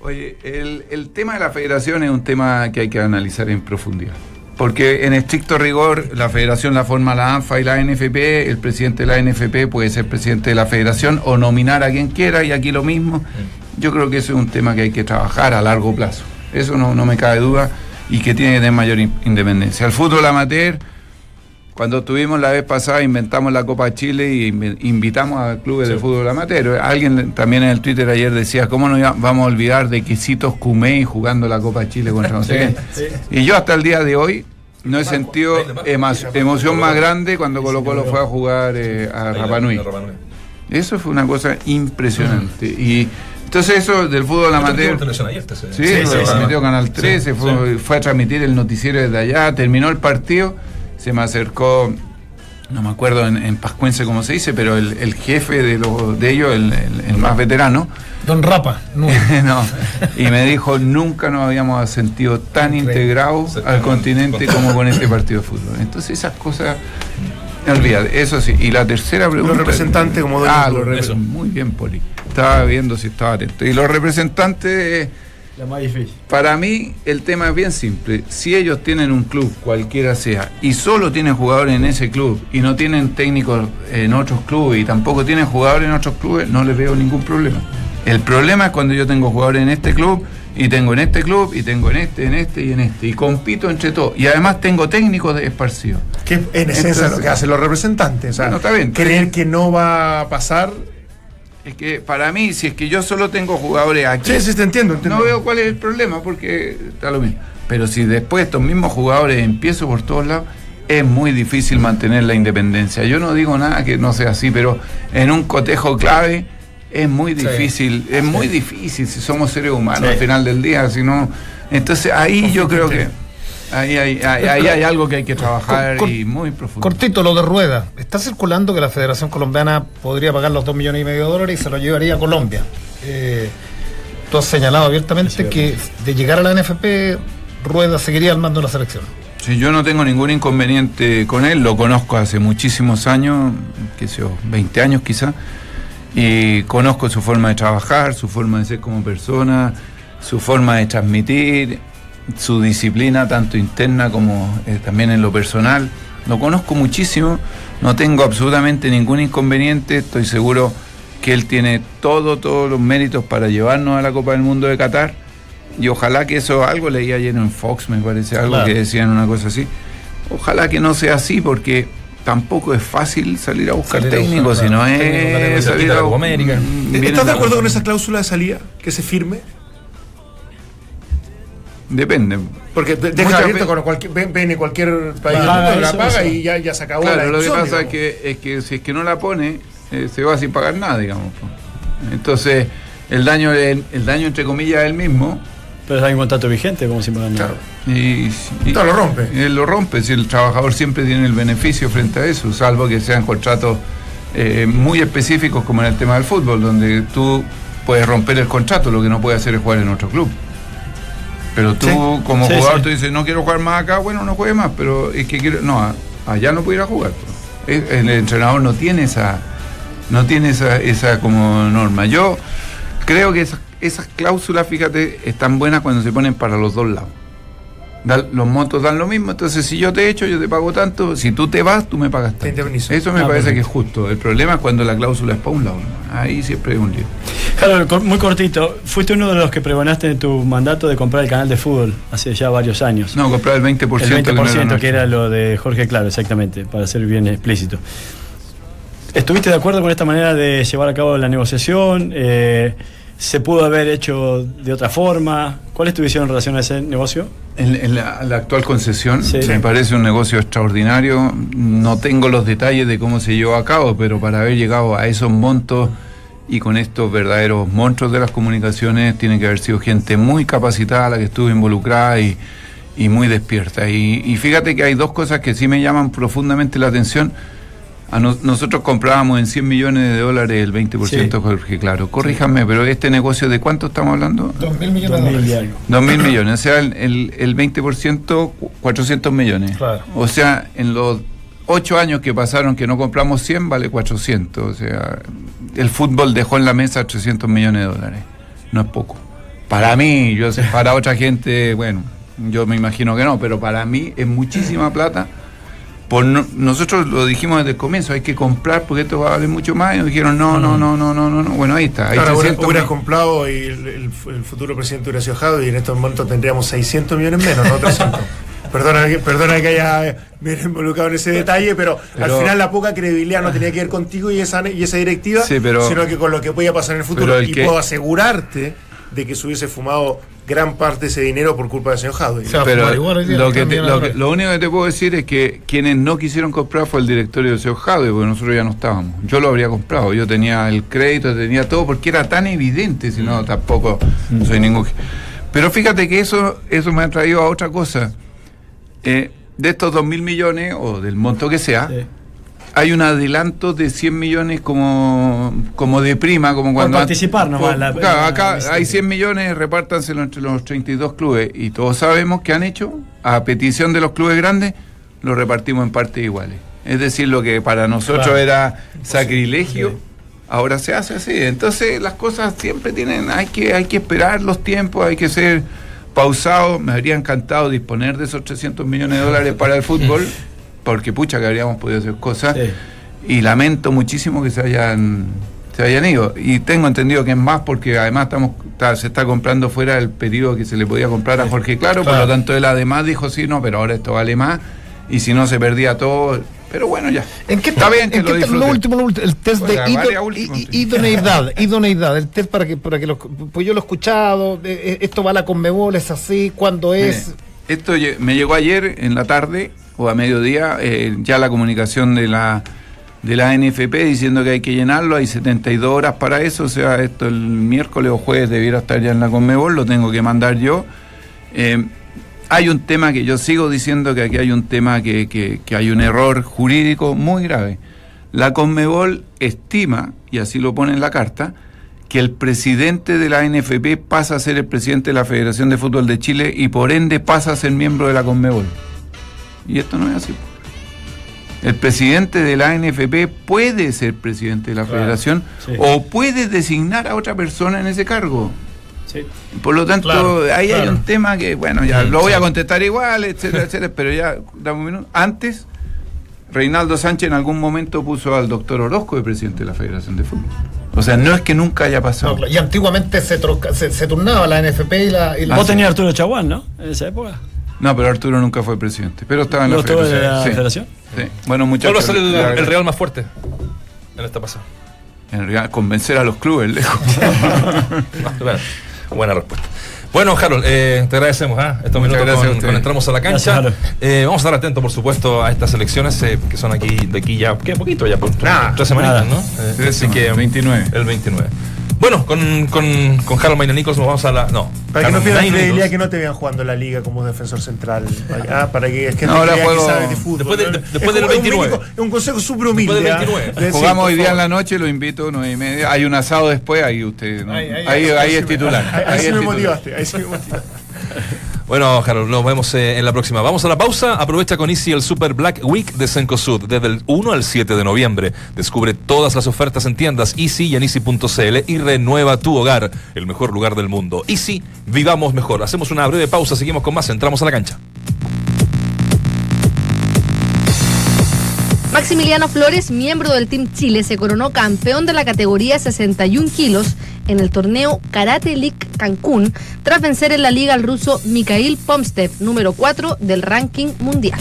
Oye, el, el tema de la federación es un tema que hay que analizar en profundidad. Porque en estricto rigor, la federación la forma la ANFA y la NFP, el presidente de la NFP puede ser presidente de la federación o nominar a quien quiera, y aquí lo mismo. Yo creo que eso es un tema que hay que trabajar a largo plazo. Eso no, no me cabe duda y que tiene que tener mayor in- independencia. El fútbol amateur, cuando tuvimos la vez pasada, inventamos la Copa Chile y invitamos a clubes de fútbol amateur. Alguien también en el Twitter ayer decía, ¿cómo nos vamos a olvidar de Quisitos Cumey jugando la Copa Chile contra no sé qué? Y yo hasta el día de hoy no he sentido emoción más grande cuando Colo Colo fue a jugar eh, a Rapanui. Rapa Nui. Eso fue una cosa impresionante. Y entonces eso del fútbol amateur... Sí, Sí, sí, sí. transmitió Canal 13, Sí, fue, fue a transmitir el noticiero desde allá, terminó el partido, se me acercó, no me acuerdo en, en Pascuense cómo se dice, pero el, el jefe de, los de ellos, el, el- el más veterano, Don Rapa. no. <laughs> no, y me dijo, nunca nos habíamos sentido tan integrados al continente como con este partido de fútbol. Entonces esas cosas, olvídate, eso sí. Y la tercera pregunta... representantes como Ah, los eso. Muy bien, Poli. Estaba viendo si estaba atento. Y los representantes... La más difícil. Para mí el tema es bien simple. Si ellos tienen un club, cualquiera sea, y solo tienen jugadores en ese club y no tienen técnicos en otros clubes y tampoco tienen jugadores en otros clubes, no les veo ningún problema. El problema es cuando yo tengo jugadores en este club y tengo en este club y tengo en este, en este y en este y compito entre todos y además tengo técnicos de esparcidos. Que es en esencia Entonces- lo que hacen los representantes. O sea, Bueno, está bien. creer que no va a pasar. Es que para mí, si es que yo solo tengo jugadores aquí, Sí, sí, te entiendo. entiendo. No veo cuál es el problema porque está lo mismo. Pero si después estos mismos jugadores empiezo por todos lados, es muy difícil mantener la independencia. Yo no digo nada que no sea así, pero en un cotejo clave es muy difícil, es muy difícil si somos seres humanos Sí. al final del día, si no, entonces ahí yo creo que ahí hay, ahí, ahí hay algo que hay que trabajar Cor- y muy profundo. Cortito, lo de rueda. Está circulando que la Federación Colombiana podría pagar los 2 millones y medio de dólares y se lo llevaría a Colombia. Eh, tú has señalado abiertamente que de llegar a la NFP, Rueda seguiría al mando de la selección. Sí, yo no tengo ningún inconveniente con él, lo conozco hace muchísimos años, que sé yo, 20 años quizá, y conozco su forma de trabajar, su forma de ser como persona, su forma de transmitir, su disciplina tanto interna como eh, también en lo personal. Lo conozco muchísimo, no tengo absolutamente ningún inconveniente, estoy seguro que él tiene todo, todos los méritos para llevarnos a la Copa del Mundo de Qatar. Y ojalá que eso, algo leí ayer en Fox, me parece, algo Claro. que decían una cosa así. Ojalá que no sea así, porque tampoco es fácil salir a buscar Salir a buscar, técnicos, si no es técnico, salir a la Copa América. Mm, ¿Estás de acuerdo con esa cláusula de salida que se firme? Depende. Porque de- deja abierto con cualquier, ven- viene cualquier país Paga la eso, paga eso. y ya, ya se acabó la Claro, lo que pasa es que, es que si es que no la pone, eh, se va sin pagar nada, digamos. Entonces, el daño, el, el daño entre comillas, es el mismo. Pero hay un contrato vigente, como si me dan nada. Y, y- Esto lo rompe. Él lo rompe, si el trabajador siempre tiene el beneficio frente a eso, salvo que sean contratos eh, muy específicos como en el tema del fútbol, donde tú puedes romper el contrato, lo que no puedes hacer es jugar en otro club. Pero tú Sí. como Sí, jugador sí. tú dices, no quiero jugar más acá, bueno, no juegue más, pero es que quiero, no, allá no puedo ir a jugar. pues. El, el entrenador no tiene esa, no tiene esa, esa como norma. Yo creo que esas, esas cláusulas, fíjate, están buenas cuando se ponen para los dos lados. Da- los montos dan lo mismo, entonces si yo te echo, yo te pago tanto, si tú te vas, tú me pagas tanto. Eso me Ah, parece perfecto. que es justo. El problema es cuando la cláusula es para un lado. ¿no? Ahí siempre hay un lío. Claro, cor- muy cortito. Fuiste uno de los que pregonaste en tu mandato de comprar el canal de fútbol hace ya varios años. No, comprar el 20%. el 20% que no era que era lo de Jorge Claro, exactamente, para ser bien explícito. ¿Estuviste de acuerdo con esta manera de llevar a cabo la negociación? Eh, ¿Se pudo haber hecho de otra forma? ¿Cuál es tu visión en relación a ese negocio? En, en la, la actual concesión Sí. me parece un negocio extraordinario. No tengo los detalles de cómo se llevó a cabo, pero para haber llegado a esos montos y con estos verdaderos monstruos de las comunicaciones, tiene que haber sido gente muy capacitada la que estuvo involucrada y, y muy despierta. Y, y fíjate que hay dos cosas que sí me llaman profundamente la atención. A no- nosotros comprábamos en 100 millones de dólares el 20%, Sí. Jorge, claro. Corríjame, pero este negocio, ¿de cuánto estamos hablando? 2 mil millones de 2000 y dólares. mil millones, o sea, el, el, el 20%, cu- 400 millones. Claro. O sea, en los ocho años que pasaron que no compramos 100, vale 400. O sea, el fútbol dejó en la mesa 300 millones de dólares. No es poco. Para mí, yo sé, para otra gente, bueno, yo me imagino que no, pero para mí es muchísima plata. Por no- nosotros lo dijimos desde el comienzo, hay que comprar porque esto va a valer mucho más. Y nos dijeron, no, no, no, no, no, no. no. Bueno, ahí está. Hay Ahora, hubiera- 300 hubieras comprado y el, el- el futuro presidente hubiera sido Jado y en estos momentos tendríamos 600 millones menos, no 300. <laughs> perdona, que- perdona que haya me haya involucrado en ese detalle, pero, Pero- al final la poca credibilidad no tenía que ver contigo y esa, y esa directiva, Sí, pero- sino que con lo que podía pasar en el futuro. El y que- puedo asegurarte de que se hubiese fumado gran parte de ese dinero por culpa del señor. O sea, Pero día, lo, que te- también lo, ahora. que- lo único que te puedo decir es que quienes no quisieron comprar fue el directorio de Seo Jadwe, porque nosotros ya no estábamos. Yo lo habría comprado, yo tenía el crédito, tenía todo, porque era tan evidente, si no tampoco soy ningún... Pero fíjate que eso, eso me ha traído a otra cosa. Eh, de estos dos mil millones, o del monto que sea, Sí. Hay un adelanto de 100 millones como, como de prima, como cuando... participar nomás, Por- la- claro, la- acá la- hay 100 millones, repártanselo entre los 32 clubes y todos sabemos que han hecho, a petición de los clubes grandes, lo repartimos en partes iguales. Es decir, lo que para nosotros Claro. era sacrilegio, ahora se hace así. Entonces las cosas siempre tienen, hay que, hay que esperar los tiempos, hay que ser pausado. Me habría encantado disponer de esos 300 millones de dólares para el fútbol, <laughs> porque pucha que habríamos podido hacer cosas. Sí. Y lamento muchísimo que se hayan se hayan ido. Y tengo entendido que es más porque además estamos está- se está comprando fuera el pedido que se le podía comprar a Jorge Claro, por lo tanto él además dijo sí, no, pero ahora esto vale más. Y si no se perdía todo. Pero bueno, ya. ¿En qué está bien que en lo lo último, lo último, el test Bueno, de ido- i- idoneidad, <laughs> idoneidad, el test para que, para que lo, pues yo lo he escuchado, eh, esto va a la Conmebol, es así, cuándo es, Mire, esto me llegó ayer en la tarde, o a mediodía, eh, ya la comunicación de la de la NFP diciendo que hay que llenarlo, hay 72 horas para eso, o sea, esto el miércoles o jueves debiera estar ya en la Conmebol, lo tengo que mandar yo. Eh, hay un tema que yo sigo diciendo que aquí hay un tema que, que, que hay un error jurídico muy grave. La Conmebol estima, y así lo pone en la carta, que el presidente de la NFP pasa a ser el presidente de la Federación de Fútbol de Chile y por ende pasa a ser miembro de la Conmebol. Y esto no es así. El presidente de la NFP puede ser presidente de la Claro, federación sí. o puede designar a otra persona en ese cargo. Sí. Por lo tanto, Claro, ahí hay un tema que, bueno, ya lo voy a contestar igual, etcétera, etcétera, <laughs> pero ya, dame un minuto. Antes, Reinaldo Sánchez en algún momento puso al doctor Orozco de presidente de la Federación de Fútbol. O sea, no es que nunca haya pasado. No, claro, y antiguamente se, troca- se, se turnaba la NFP y la. y la- Vos tenías Arturo Chaguán, ¿no? En esa época. No, pero Arturo nunca fue presidente, pero estaba en ¿No la estuvo en Federación. la Sí, federación? sí. Bueno, ¿Cuál muchachos. va a ser el, la- el Real más fuerte en esta pasada? En realidad, convencer a los clubes, lejos. <laughs> Bueno, buena respuesta. Bueno, Harold, eh, te agradecemos ¿ah? estos Muchas minutos gracias con, con entramos a la Gracias, cancha. Harold. Eh, vamos a estar atentos, por supuesto, a estas elecciones eh, que son aquí de aquí ya, ¿qué? Poquito ya, por Nada, tres semanitas. ¿no? Eh, Tres así que semanas, 29. El 29. Bueno, con, con, con Harold Mayna Nichols nos vamos a la. No. Para que no pierdas credibilidad que no te vean jugando la liga como defensor central. Ah, para que es que No, ahora juego- que sabes de fútbol. después de- ¿no? después Es del como- es un 29. médico- Es un consejo súper humilde. Después del ¿ah? 29. De- sí, Jugamos hoy día en la noche, lo invito, nueve y media. Hay un asado después, ahí usted. ¿no? Ahí, Ahí, ahí, ahí, ahí es titular. Ahí, ahí ahí sí es me motivaste. Ahí sí me motivaste. Bueno, Harold, nos vemos eh, en la próxima. Vamos a la pausa. Aprovecha con Easy el Super Black Week de Cencosud desde el 1 al 7 de noviembre. Descubre todas las ofertas en tiendas Easy y en Easy.cl y renueva tu hogar, el mejor lugar del mundo. Easy, vivamos mejor. Hacemos una breve pausa, seguimos con más, entramos a la cancha. Maximiliano Flores, miembro del Team Chile, se coronó campeón de la categoría 61 kilos en el torneo Karate League Cancún, tras vencer en la liga al ruso Mikhail Pomstev, número 4 del ranking mundial.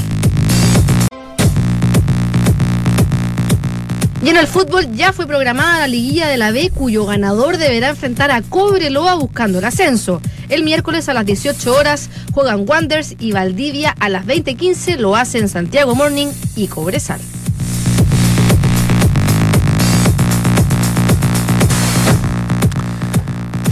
Y en el fútbol ya fue programada la liguilla de la B, cuyo ganador deberá enfrentar a Cobreloa buscando el ascenso. El miércoles a las 18 horas juegan Wanderers y Valdivia a las 20:15 lo hacen Santiago Morning y Cobresal.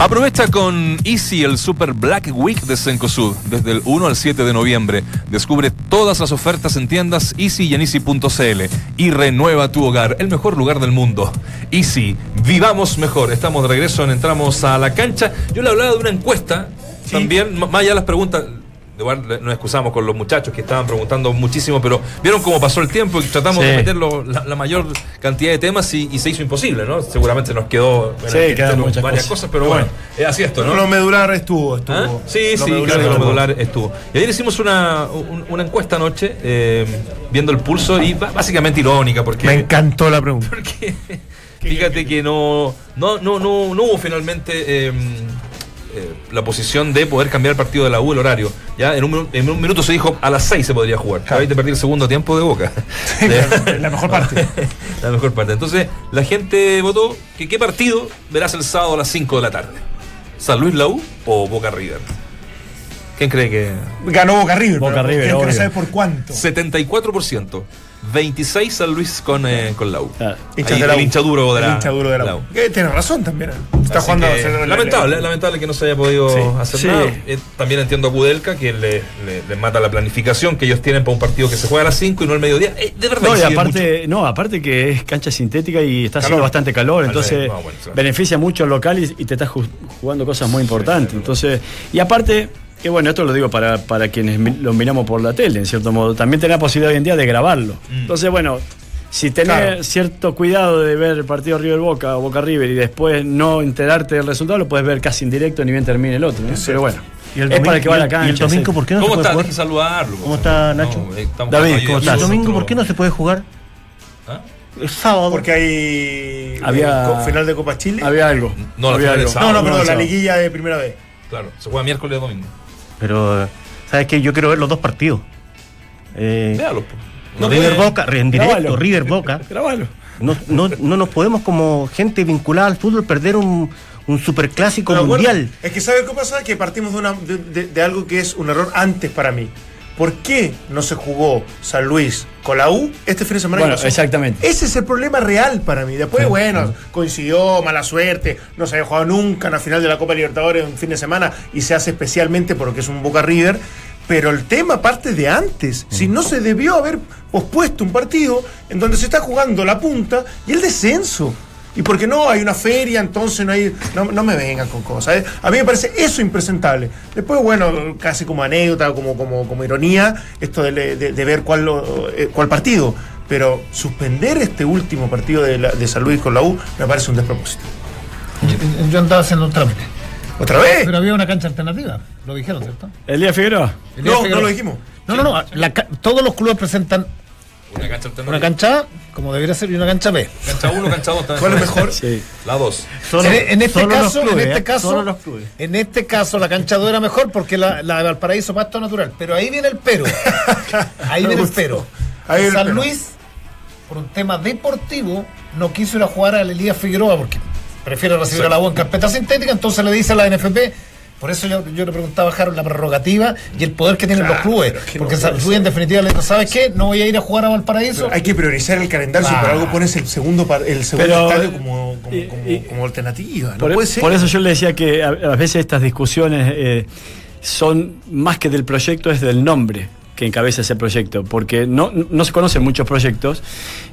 Aprovecha con Easy el Super Black Week de Cencosud desde el 1 al 7 de noviembre. Descubre todas las ofertas en tiendas Easy y en Easy.cl y renueva tu hogar, el mejor lugar del mundo. Easy, vivamos mejor. Estamos de regreso, en entramos a la cancha. Yo le hablaba de una encuesta, también, más allá de las preguntas. Igual nos excusamos con los muchachos que estaban preguntando muchísimo, pero vieron cómo pasó el tiempo y tratamos Sí. de meter lo- la, la mayor cantidad de temas y, y se hizo imposible, ¿no? Seguramente nos quedó en Sí, el quedaron varias cosas. cosas, pero bueno, es así esto, ¿no? Lo medular estuvo. estuvo ¿Ah? Sí, Lo sí, medular creo que lo medular estuvo. Y ayer hicimos una, un- una encuesta anoche, eh, viendo el pulso, y básicamente irónica, porque, Me encantó la pregunta. <laughs> porque fíjate que no, no, no, no, no hubo finalmente eh, eh, la posición de poder cambiar el partido de la U, el horario. Ya en un, en un minuto se dijo a las 6 se podría jugar. Ahí te perdí el segundo tiempo de boca. <laughs> <laughs> la mejor parte. <laughs> la mejor parte. Entonces, la gente votó que qué partido verás el sábado a las 5 de la tarde. ¿San Luis la U o Boca River? ¿Quién cree que...? Ganó Boca River. Boca pero River, obvio. saber por cuánto. 74%. 26 San Luis con, eh, con la U. Claro. Hinchas Ahí de la el U. hincha duro de El la, hincha duro de la U. Que Tienes razón también. ¿eh? Está Así jugando que, a la- lamentable, lamentable que no se haya podido Sí. hacer Sí. nada. Eh, también entiendo a Kudelka que le, le- le mata la planificación que ellos tienen para un partido que se juega a las 5 y no al mediodía. Eh, de verdad. No, y incide aparte, no, aparte que es cancha sintética y está haciendo Calor. bastante calor, entonces no, bueno, claro. beneficia mucho al local y, y te estás ju- jugando cosas muy importantes. Entonces, y aparte, que bueno, esto lo digo para, para quienes lo miramos por la tele, en cierto modo, también tenés la posibilidad hoy en día de grabarlo. Mm. Entonces, bueno, si tenés Claro. cierto cuidado de ver el partido River Boca o Boca River y después no enterarte del resultado, lo puedes ver casi en directo ni bien termine el otro. ¿no? Pero bueno, ¿Y el es para que vaya a el- cancha. ¿Y el domingo por qué no se ¿Cómo puede está? jugar? Saludarlo. ¿Cómo está, Nacho? estamos David, ¿cómo está? ¿El domingo por qué no se puede jugar? ¿Ah? Es sábado. Porque hay Había- eh, final de Copa Chile. Había algo. No, la había final algo. sábado. no, no, perdón, la liguilla de primera vez. Claro, se juega miércoles y domingo. Pero, eh, ¿sabes qué? Yo quiero ver los dos partidos. Eh, Véalo. po. no, River puede- Boca, en directo, Grábalo. River Boca. <laughs> Grabalo. No, no, no nos podemos, como gente vinculada al fútbol, perder un, un superclásico bueno, mundial. es que ¿sabes qué pasa? Que partimos de, una, de, de- de algo que es un error antes para mí. ¿Por qué no se jugó San Luis con la U este fin de semana? Bueno, exactamente. Ese es el problema real para mí. Después, bueno, coincidió, mala suerte, no se había jugado nunca en la final de la Copa Libertadores un fin de semana y se hace especialmente porque es un Boca River. Pero el tema parte de antes. Si no se debió haber pospuesto un partido en donde se está jugando la punta y el descenso. Y porque no hay una feria, entonces no hay. No, no me vengan con cosas. ¿eh? A mí me parece eso impresentable. Después, bueno, casi como anécdota, como, como, como ironía, esto de, de- de ver cuál, lo- eh, cuál partido. Pero suspender este último partido de, la- de San Luis con la U me parece un despropósito. Yo- Yo andaba haciendo un trámite. ¿Otra vez? Pero había una cancha alternativa, lo dijeron, ¿cierto? Elías Figueroa. El no, día no Figueroa. lo dijimos. No, no, no. la todos los clubes presentan Una cancha alternativa. una cancha A, como debería ser, y una cancha B. Cancha 1, cancha 2. ¿Cuál es mejor? Sí. La 2. Solo- en, en este solo los caso, clubes, en este ¿eh? caso, Solo los clubes. en este caso la cancha 2 era mejor porque la, la de Valparaíso pasto natural. Pero ahí viene el pero. <laughs> Ahí viene el pero. Ahí viene el San pero. Luis, por un tema deportivo, no quiso ir a jugar al Elías Figueroa porque prefiere recibir a la U en carpeta sintética, entonces le dice a la NFP. Por eso yo, yo le preguntaba a Harold la prerrogativa y el poder que tienen Claro, los clubes. pero es que porque no San Luis en definitiva le dijo, ¿sabes qué? No voy a ir a jugar a Valparaíso. Pero hay que priorizar el calendario, si Ah. por algo pones el segundo, par- el segundo Pero, estadio como, como, y- como- y- como alternativa. No Por, puede ser. por eso yo le decía que a, a veces estas discusiones eh, son más que del proyecto, es del nombre que encabeza ese proyecto, porque no, no se conocen muchos proyectos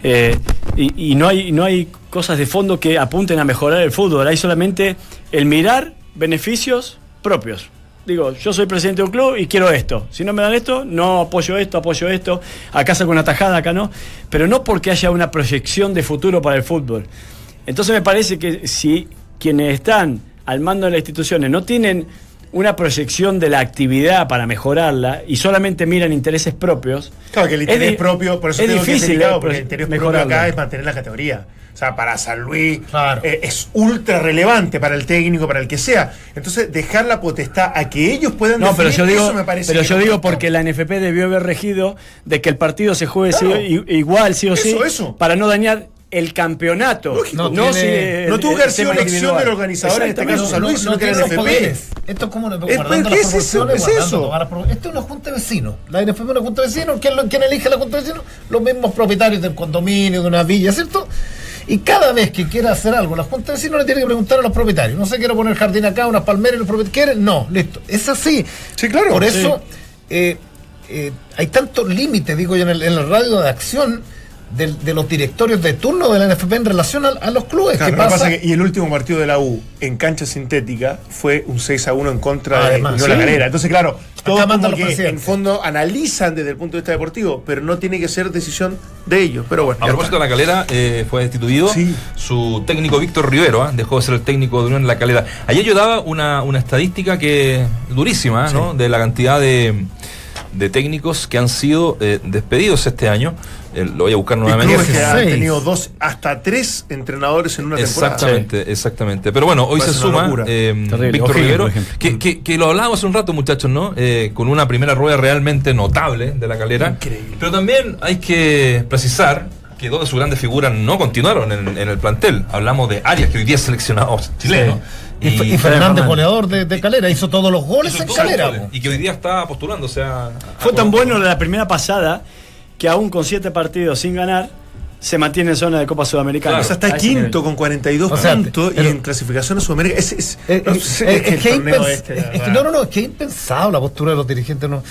eh, y, y no, hay, no hay cosas de fondo que apunten a mejorar el fútbol, hay solamente el mirar beneficios propios. Digo, yo soy presidente de un club y quiero esto. Si no me dan esto, no apoyo esto, apoyo esto. Acá saco una tajada, acá no. Pero no porque haya una proyección de futuro para el fútbol. Entonces me parece que si quienes están al mando de las instituciones no tienen una proyección de la actividad para mejorarla y solamente miran intereses propios, Claro que el es interés di- propio, por eso es tengo que es difícil, delicado, eh, porque el interés propio acá es mantener la categoría. O sea, para San Luis Claro. eh, es ultra relevante para el técnico, para el que sea. Entonces, dejar la potestad a que ellos puedan No, pero yo digo, eso me parece pero que yo no digo porque la NFP debió haber regido de que el partido se juegue Claro. sí- igual, sí o sí, Eso, eso. para no dañar el campeonato. Lógico. No no, tiene- si el- no tuvo que haber sido elección del organizador, en este caso San Luis, sino que tiene era los NFP. poderes. Esto es como una, Es- guardando ¿qué las es eso? ¿Es eso? todas las pro- Esto es una junta de vecinos. La NFP es una junta de vecinos. ¿Quién, lo- quién elige la junta de vecinos? Los mismos propietarios del condominio, de una villa, ¿cierto? Y cada vez que quiera hacer algo, la junta de vecinos le tiene que preguntar a los propietarios. No sé, quiero poner jardín acá, unas palmeras, y los propietarios quieren. No, listo. Es así. Sí, claro. Por Sí. eso eh, eh, hay tantos límites, digo yo, en el, en el radio de acción del- de, los directorios de turno de la NFP en relación a, a los clubes. Claro, ¿Qué lo que pasa? pasa que- y el último partido de la U en cancha sintética fue un 6 a 1 en contra Además, de La sí. Calera. Entonces, claro, todos mandan como que en fondo analizan desde el punto de vista deportivo, pero no tiene que ser decisión de ellos. Pero bueno, A propósito de la calera, eh, fue destituido Sí. su técnico Víctor Rivero, ¿ah? dejó de ser el técnico de Unión La Calera. Ayer yo daba una, una estadística que durísima, ¿no? De la cantidad de, de técnicos que han sido eh, despedidos este año. Eh, lo voy a buscar Y nuevamente. clubes que han tenido dos, hasta tres entrenadores en una temporada. Exactamente, exactamente. Pero bueno, hoy se Parece suma eh. Víctor Rivero, que, que- que lo hablábamos hace un rato, muchachos, ¿no? Eh, con una primera rueda realmente notable de la calera. Increíble. Pero también hay que precisar que dos de sus grandes figuras no continuaron en, en el plantel. Hablamos de Arias, que hoy día es seleccionado chileno. Y, y Fernández, goleador de, de Calera, hizo todos los goles en Calera. goles. Y que hoy día está postulando, o sea. Fue a- tan bueno la primera pasada que aún con siete partidos sin ganar se mantiene en zona de Copa Sudamericana. Claro. O sea, está A quinto con 42 O sea, puntos y en clasificación a Sudamérica. Es, es, Eh, no eh, eh, es que el es que torneo impens- este, no, no, no, es que impensado la postura de los dirigentes. No.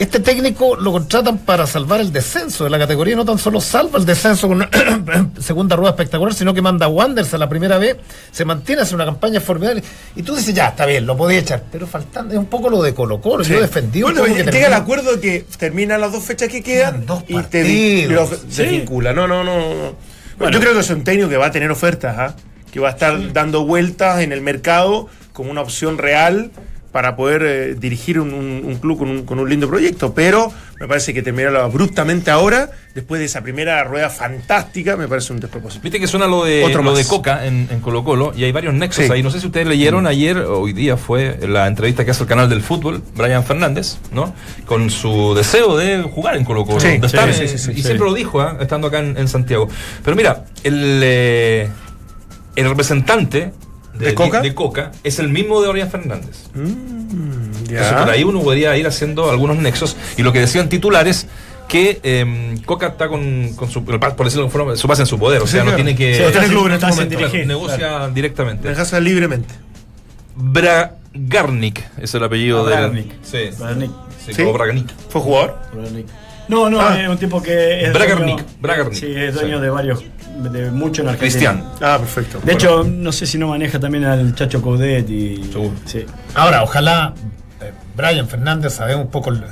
Este técnico lo contratan para salvar el descenso de la categoría, no tan solo salva el descenso con una <coughs> segunda rueda espectacular, sino que manda a Wanderers a la primera vez, se mantiene, hace una campaña formidable, y tú dices, ya, está bien, lo podía echar, pero faltando, es un poco lo de Colo Colo, Sí. yo defendí Bueno, llega el acuerdo que termina las dos fechas que quedan dos y te se vincula. No, no, no. no. Bueno, Bueno. yo creo que es un técnico que va a tener ofertas, ¿ah? que va a estar dando vueltas en el mercado como una opción real para poder eh, dirigir un, un- un club con un, con un lindo proyecto. Pero me parece que terminarlo abruptamente ahora, después de esa primera rueda fantástica, me parece un despropósito. Viste que suena lo de, Otro lo de Coca en, en Colo Colo y hay varios nexos Sí. ahí. No sé si ustedes leyeron ayer, hoy día fue la entrevista que hace el canal del fútbol, Brian Fernández, ¿no? Con su deseo de jugar en Colo Colo. Sí, de estar sí, y siempre lo dijo, ¿ah? estando acá en, en Santiago. Pero mira, el, eh, el representante ¿De Coca? de Coca es el mismo de Brian Fernández. Mm, Entonces por ahí uno podría ir haciendo algunos nexos. Y lo que decían titulares, que eh, Coca está con, con su, por decirlo de forma, su pase en su poder. O sea, no claro. tiene que. Sí, club este Está sin momento. dirigir, Claro, negocia claro. directamente. Dejasa libremente. Bragarnik es el apellido Ah, de. Bragarnik. Sí, Bragarnik. sí, Bragarnik. ¿Fue jugador? No, no, Ah. es un tipo que es Bragarnik, dueño- Bragarnik. Sí, es dueño Sí. de varios, de mucho en Argentina. Cristian. Ah, perfecto. De Bueno. hecho, no sé si no maneja también al Chacho Coudet y. Seguro. Sí. Ahora, ojalá eh, Brian Fernández sabemos un poco el,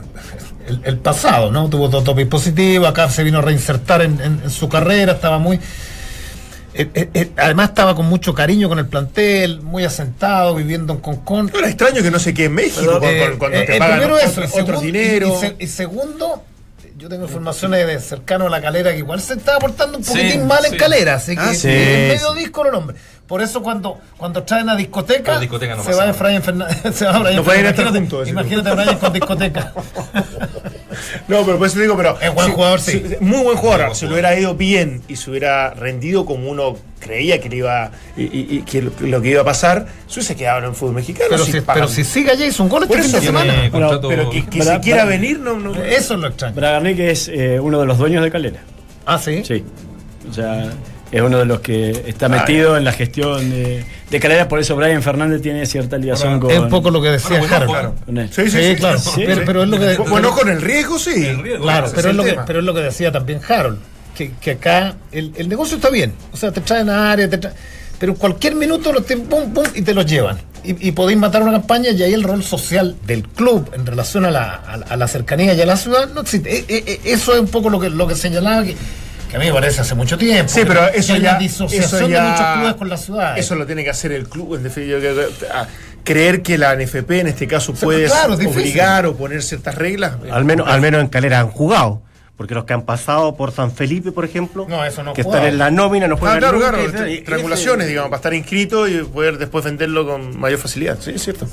el- el pasado, ¿no? Tuvo todo tope positivo, acá se vino a reinsertar en, en- en su carrera, estaba muy. eh, eh, eh, además estaba con mucho cariño con el plantel, muy asentado, viviendo en Concón. Era extraño que no se quede en México Eh, cuando, cuando te pagan primero otro, dinero. Y, y se- y segundo, yo tengo informaciones de cercano a la calera que igual se estaba portando un Sí, poquitín mal sí. en calera, así que Ah, sí. en medio disco no nombre. Por eso cuando, cuando traen a discoteca, A discoteca no se va. Efraín Fernández. <laughs> Se va Brian No Fernández. Imagínate- juntos, ese Imagínate a Brian con discoteca. <laughs> No, pero por eso te digo, pero. Es buen jugador, sí. Muy buen jugador. buen Si jugador. lo hubiera ido bien y se hubiera rendido como uno creía que le iba y, y- y que lo, lo que iba a pasar, se hubiese quedado en el fútbol mexicano. Pero si si, pero si sigue allá hizo un gol este fin de semana. pero que, que Bra- se quiera Bra- venir, no, no. Eso es lo extraño. Bragarnik es eh, uno de los dueños de Calera. Ah, sí. Sí. O sea, es uno de los que está metido en la gestión de, de Calera, por eso Brian Fernández tiene cierta ligación con. Es un poco lo que decía Bueno, bueno, él. Sí, sí, Sí, sí, claro. sí, pero, sí. pero es lo que. Bueno, con el riesgo, sí. El riesgo, Claro, pero es lo que, pero es lo que decía también Harold, que, que acá el, el negocio está bien. O sea, te traen a área, te traen- pero en cualquier minuto los te, pum, pum, y te los llevan. Y, y podéis matar una campaña y ahí el rol social del club en relación a la, a, la- a la cercanía y a la ciudad no existe. Eh, eh, eh, eso es un poco lo que, lo que señalaba que, que a mí me parece hace mucho tiempo. Sí, pero eso hay ya. una disociación eso ya- de muchos clubes con la ciudad. Eso lo tiene que hacer el club. En definitiva, que- que- a- creer que la NFP en este caso puede claro, es difícil. obligar o poner ciertas reglas. Al menos, al menos en Calera han jugado. Porque los que han pasado por San Felipe, por ejemplo, No, eso no que jugado. están en la nómina, no Ah, juegan claro, nunca, claro, y- triangulaciones, ese- digamos, para estar inscrito y poder después venderlo con mayor facilidad. Sí, es cierto.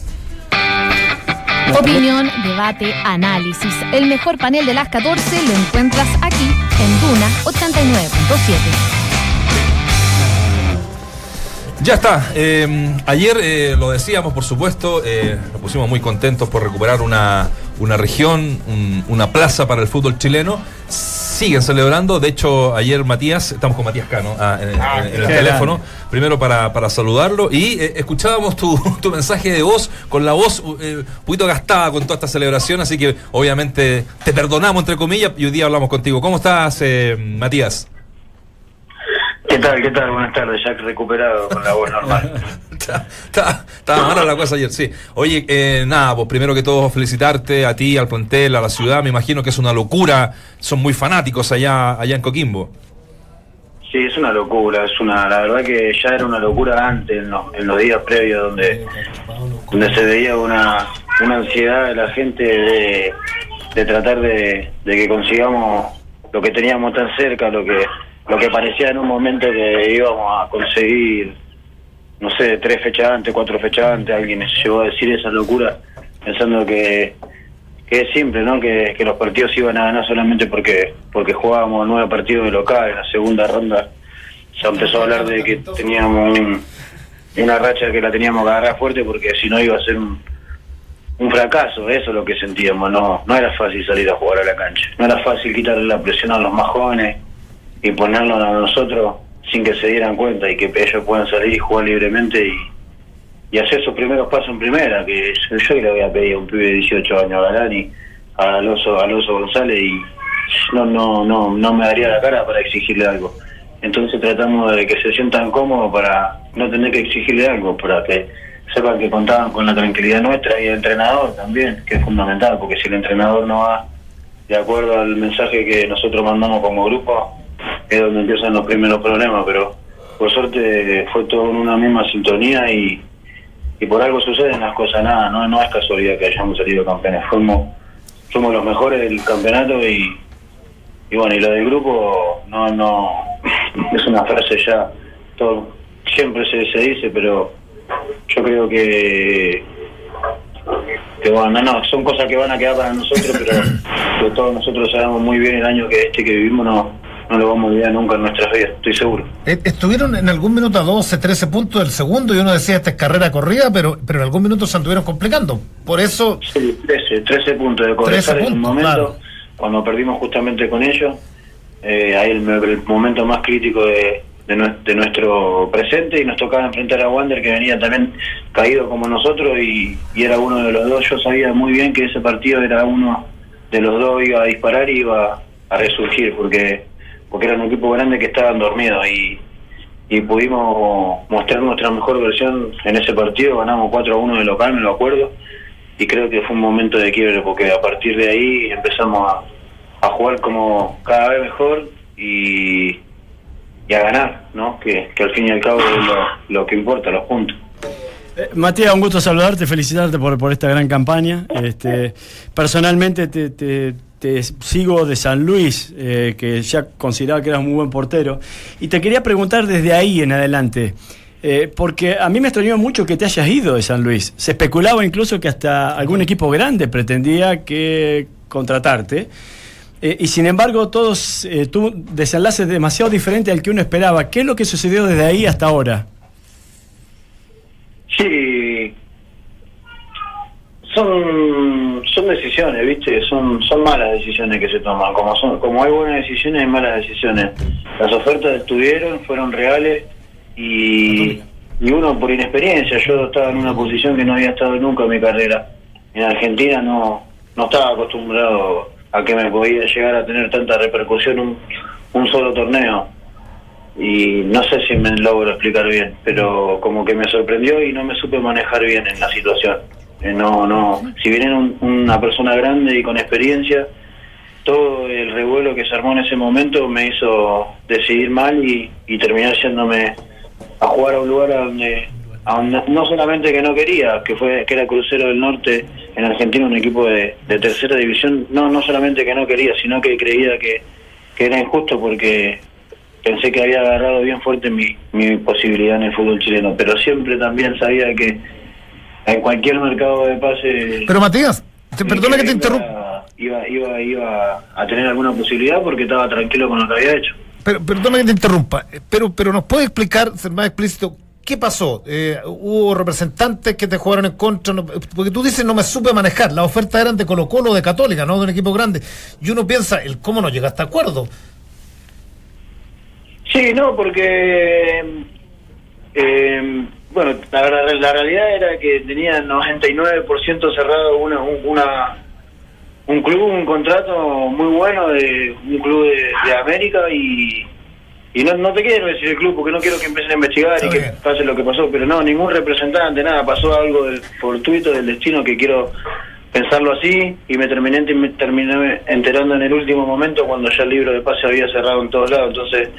Opinión, debate, análisis. El mejor panel de las 14 lo encuentras aquí en Duna 89.7. Ya está. eh, ayer eh, lo decíamos, por supuesto, eh, nos pusimos muy contentos por recuperar una, una región, un- una plaza para el fútbol chileno. Siguen celebrando. De hecho, ayer Matías, estamos con Matías Cano ah, en, en- en el teléfono, primero para, para saludarlo. Y eh, escuchábamos tu, <laughs> tu mensaje de voz, con la voz eh, un poquito gastada con toda esta celebración. Así que, obviamente, te perdonamos, entre comillas, y hoy día hablamos contigo. ¿Cómo estás, eh, Matías? ¿Qué tal? ¿Qué tal? Buenas tardes, Jack recuperado con la voz normal. <laughs> Estaba mala la cosa ayer, sí. Oye, eh, nada, pues primero que todo felicitarte a ti, al plantel, a la ciudad. Me imagino que es una locura. Son muy fanáticos allá, allá en Coquimbo. Sí, es una locura, es una, la verdad que ya era una locura antes, en los, en los días previos, donde, donde se veía una, una ansiedad de la gente de, de tratar de, de que consigamos lo que teníamos tan cerca, lo que, lo que parecía en un momento que íbamos a conseguir, no sé, tres fechas antes, cuatro fechas antes, alguien llegó a decir esa locura, pensando que, que es simple, ¿no? Que, que los partidos iban a ganar solamente porque porque jugábamos nueve partidos de local en la segunda ronda. Se empezó a hablar de que teníamos un- una racha que la teníamos que agarrar fuerte porque si no iba a ser un, un fracaso, eso es lo que sentíamos, no no era fácil salir a jugar a la cancha, no era fácil quitarle la presión a los más jóvenes y ponerlo a nosotros sin que se dieran cuenta y que ellos puedan salir y jugar libremente y, hacer sus primeros pasos en primera, que yo, yo le había pedido a un pibe de 18 años a Galani, a Alonso, a Alonso González y no, no, no, no me daría la cara para exigirle algo. Entonces tratamos de que se sientan cómodos para no tener que exigirle algo, para que sepan que contaban con la tranquilidad nuestra y el entrenador también, que es fundamental, porque si el entrenador no va de acuerdo al mensaje que nosotros mandamos como grupo, es donde empiezan los primeros problemas, pero por suerte fue todo en una misma sintonía y, y por algo suceden las cosas, nada, no, no es casualidad que hayamos salido campeones, fuimos, fuimos los mejores del campeonato y, y bueno, y lo del grupo no, no, <laughs> es una frase ya, todo, siempre se, se dice, pero yo creo que que bueno, no, no, son cosas que van a quedar para nosotros, pero <laughs> que todos nosotros sabemos muy bien el año que este que vivimos no, no lo vamos a olvidar nunca en nuestras vidas, estoy seguro. Eh, Estuvieron en algún minuto a 12, 13 puntos del segundo y uno decía esta es carrera corrida, pero, pero en algún minuto se anduvieron complicando. Por eso, Sí, 13, 13 puntos de 13 Cobresal en un momento, claro. cuando perdimos justamente con ellos, eh, ahí el, el momento más crítico de, de nuestro presente y nos tocaba enfrentar a Wander que venía también caído como nosotros y, y era uno de los dos. Yo sabía muy bien que ese partido era uno de los dos iba a disparar y iba a resurgir porque porque era un equipo grande que estaban dormidos y, pudimos mostrar nuestra mejor versión en ese partido, ganamos 4 a 1 de local, me lo acuerdo, y creo que fue un momento de quiebre porque a partir de ahí empezamos a, jugar como cada vez mejor y, a ganar, ¿no? Que, al fin y al cabo es lo, que importa, los puntos. Eh, Matías, un gusto saludarte, felicitarte por, por esta gran campaña. Este, personalmente te, te- te sigo de San Luis, eh, que ya consideraba que eras un muy buen portero, y te quería preguntar desde ahí en adelante, eh, porque a mí me extrañó mucho que te hayas ido de San Luis. Se especulaba incluso que hasta algún equipo grande pretendía que contratarte. Eh, y sin embargo, todos eh, tuvo desenlaces demasiado diferentes al que uno esperaba. ¿Qué es lo que sucedió desde ahí hasta ahora? Sí, son son decisiones, ¿viste? Son son malas decisiones que se toman. Como son como hay buenas decisiones, hay malas decisiones. Las ofertas estuvieron, fueron reales y, y uno por inexperiencia. Yo estaba en una posición que no había estado nunca en mi carrera. En Argentina no no estaba acostumbrado a que me podía llegar a tener tanta repercusión un, un solo torneo y no sé si me logro explicar bien, pero como que me sorprendió y no me supe manejar bien en la situación. Eh, no, no, si bien era un- una persona grande y con experiencia, todo el revuelo que se armó en ese momento me hizo decidir mal y, y terminar yéndome a jugar a un lugar a donde, a donde no solamente que no quería, que fue que era Crucero del Norte en Argentina, un equipo de, de tercera división, no no solamente que no quería, sino que creía que, que era injusto porque pensé que había agarrado bien fuerte mi, mi posibilidad en el fútbol chileno, pero siempre también sabía que en cualquier mercado de pase... pero Matías, te, perdona que te interrumpa. Iba, iba, iba a tener alguna posibilidad porque estaba tranquilo con lo que había hecho. Pero, perdona que te interrumpa, eh, pero, pero nos puede explicar, ser más explícito, ¿qué pasó? Eh, ¿Hubo representantes que te jugaron en contra? No, porque tú dices no me supe manejar, las ofertas eran de Colo Colo, de Católica, no de un equipo grande. Y uno piensa, el cómo no llegaste a acuerdo. Sí, no, porque... eh, bueno, la, la realidad era que tenía 99% cerrado una, un- una, un club, un contrato muy bueno de un club de, de América y, y no, no te quiero decir el club porque no quiero que empiecen a investigar y que pase lo que pasó, pero no, ningún representante, nada, pasó algo del fortuito del destino que quiero pensarlo así y me terminé, me terminé enterando en el último momento cuando ya el libro de pase había cerrado en todos lados, entonces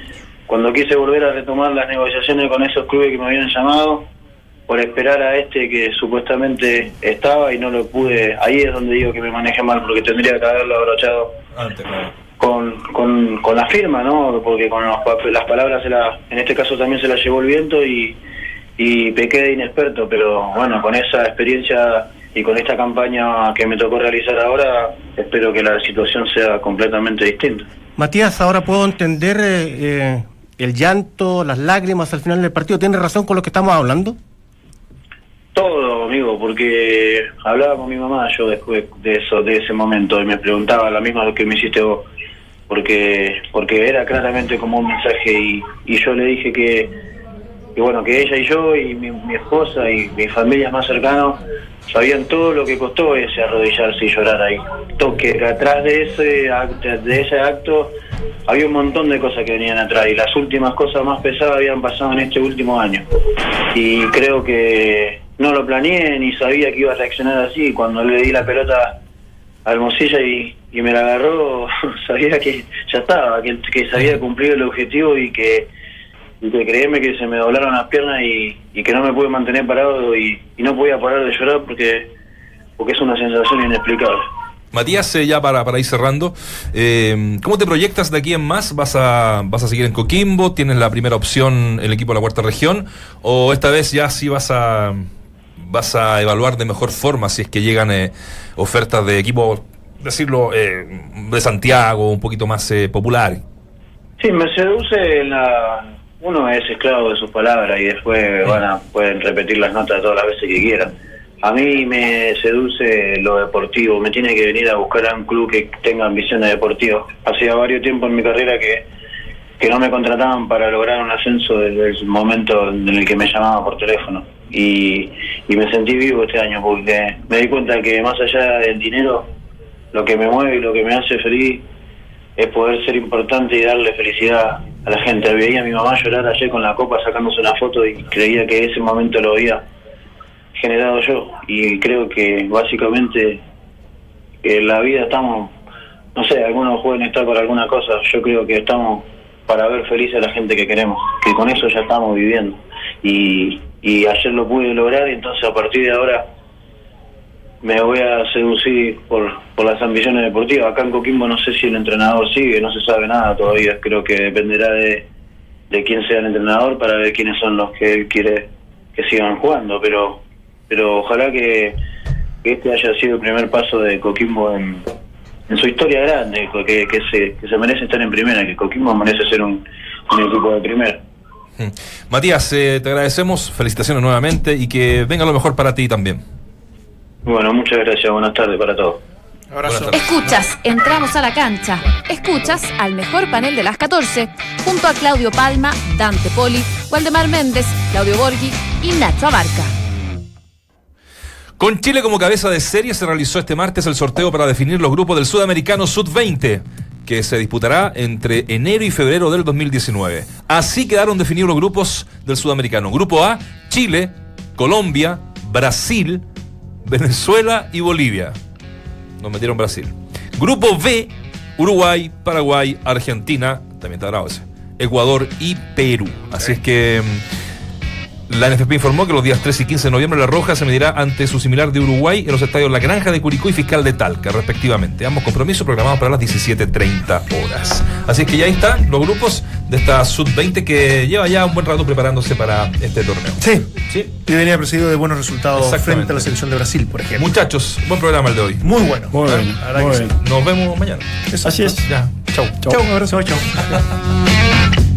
cuando quise volver a retomar las negociaciones con esos clubes que me habían llamado por esperar a este que supuestamente estaba y no lo pude, ahí es donde digo que me manejé mal porque tendría que haberlo abrochado con, con, con la firma, ¿no? Porque con los las palabras, se la, en este caso también se la llevó el viento y, y pequé de inexperto, pero bueno, con esa experiencia y con esta campaña que me tocó realizar ahora, espero que la situación sea completamente distinta. Matías, ahora puedo entender eh, eh, el llanto, las lágrimas al final del partido. ¿Tienes razón con lo que estamos hablando? Todo, amigo, porque hablaba con mi mamá yo después de eso, de ese momento, y me preguntaba la misma que me hiciste vos, porque porque era claramente como un mensaje y, y yo le dije que, que bueno, que ella y yo y mi, mi esposa y mis familias más cercanos sabían todo lo que costó ese arrodillarse y llorar ahí. Toque, atrás de ese acto, de ese acto había un montón de cosas que venían atrás y las últimas cosas más pesadas habían pasado en este último año. Y creo que no lo planeé ni sabía que iba a reaccionar así. Cuando le di la pelota a Hermosilla y, y me la agarró, <laughs> sabía que ya estaba, que, que se había cumplido el objetivo y que, y que créeme que se me doblaron las piernas y, y que no me pude mantener parado y, y no podía parar de llorar porque, porque es una sensación inexplicable. Matías, eh, ya para, para ir cerrando, eh, ¿cómo te proyectas de aquí en más? ¿Vas a, ¿Vas a seguir en Coquimbo? ¿Tienes la primera opción el equipo de la cuarta región? ¿O esta vez ya sí vas a, vas a evaluar de mejor forma si es que llegan eh, ofertas de equipos, decirlo, eh, de Santiago, un poquito más eh, populares? Sí, me seduce la... Uno es esclavo de sus palabras y después van a, pueden repetir las notas todas las veces que quieran. A mí me seduce lo deportivo, me tiene que venir a buscar a un club que tenga ambiciones deportivas. Hacía varios tiempos en mi carrera que, que no me contrataban para lograr un ascenso desde el momento en el que me llamaban por teléfono. Y, y me sentí vivo este año porque me di cuenta que más allá del dinero, lo que me mueve y lo que me hace feliz es poder ser importante y darle felicidad a la gente. Veía a mi mamá llorar ayer con la copa sacándose una foto y creía que ese momento lo había generado yo. Y creo que básicamente en la vida estamos, no sé, algunos pueden estar por alguna cosa, yo creo que estamos para ver feliz a la gente que queremos, que con eso ya estamos viviendo. Y, y ayer lo pude lograr y entonces a partir de ahora me voy a seducir por, por las ambiciones deportivas. Acá en Coquimbo no sé si el entrenador sigue, no se sabe nada todavía. Creo que dependerá de, de quién sea el entrenador para ver quiénes son los que él quiere que sigan jugando. Pero pero ojalá que, que este haya sido el primer paso de Coquimbo en, en su historia grande, que, que, se, que se merece estar en primera, que Coquimbo merece ser un, un equipo de primera. Mm. Matías, eh, te agradecemos, felicitaciones nuevamente y que venga lo mejor para ti también. Bueno, muchas gracias, buenas tardes para todos. Abrazo. Escuchas, entramos a la cancha. Escuchas al mejor panel de las 14, junto a Claudio Palma, Dante Poli, Waldemar Méndez, Claudio Borghi y Nacho Abarca. Con Chile como cabeza de serie se realizó este martes el sorteo para definir los grupos del Sudamericano Sud-20, que se disputará entre enero y febrero del 2019. Así quedaron definidos los grupos del Sudamericano. Grupo A, Chile, Colombia, Brasil, Venezuela y Bolivia. Nos metieron Brasil. Grupo B, Uruguay, Paraguay, Argentina, también está bravo ese, Ecuador y Perú. Así es que mm, la NFP informó que los días 3 y 15 de noviembre La Roja se medirá ante su similar de Uruguay en los estadios La Granja de Curicó y Fiscal de Talca, respectivamente. Ambos compromisos programados para las 17.30 horas. Así es que ya ahí están los grupos de esta Sub-20 que lleva ya un buen rato preparándose para este torneo. Sí, ¿Sí? y venía precedido de buenos resultados Exactamente. frente a la selección de Brasil, por ejemplo. Muchachos, buen programa el de hoy. Muy bueno. Muy que bien. sí. Nos vemos mañana. Así es. Ya, chau. Chau, un abrazo, chau. <laughs>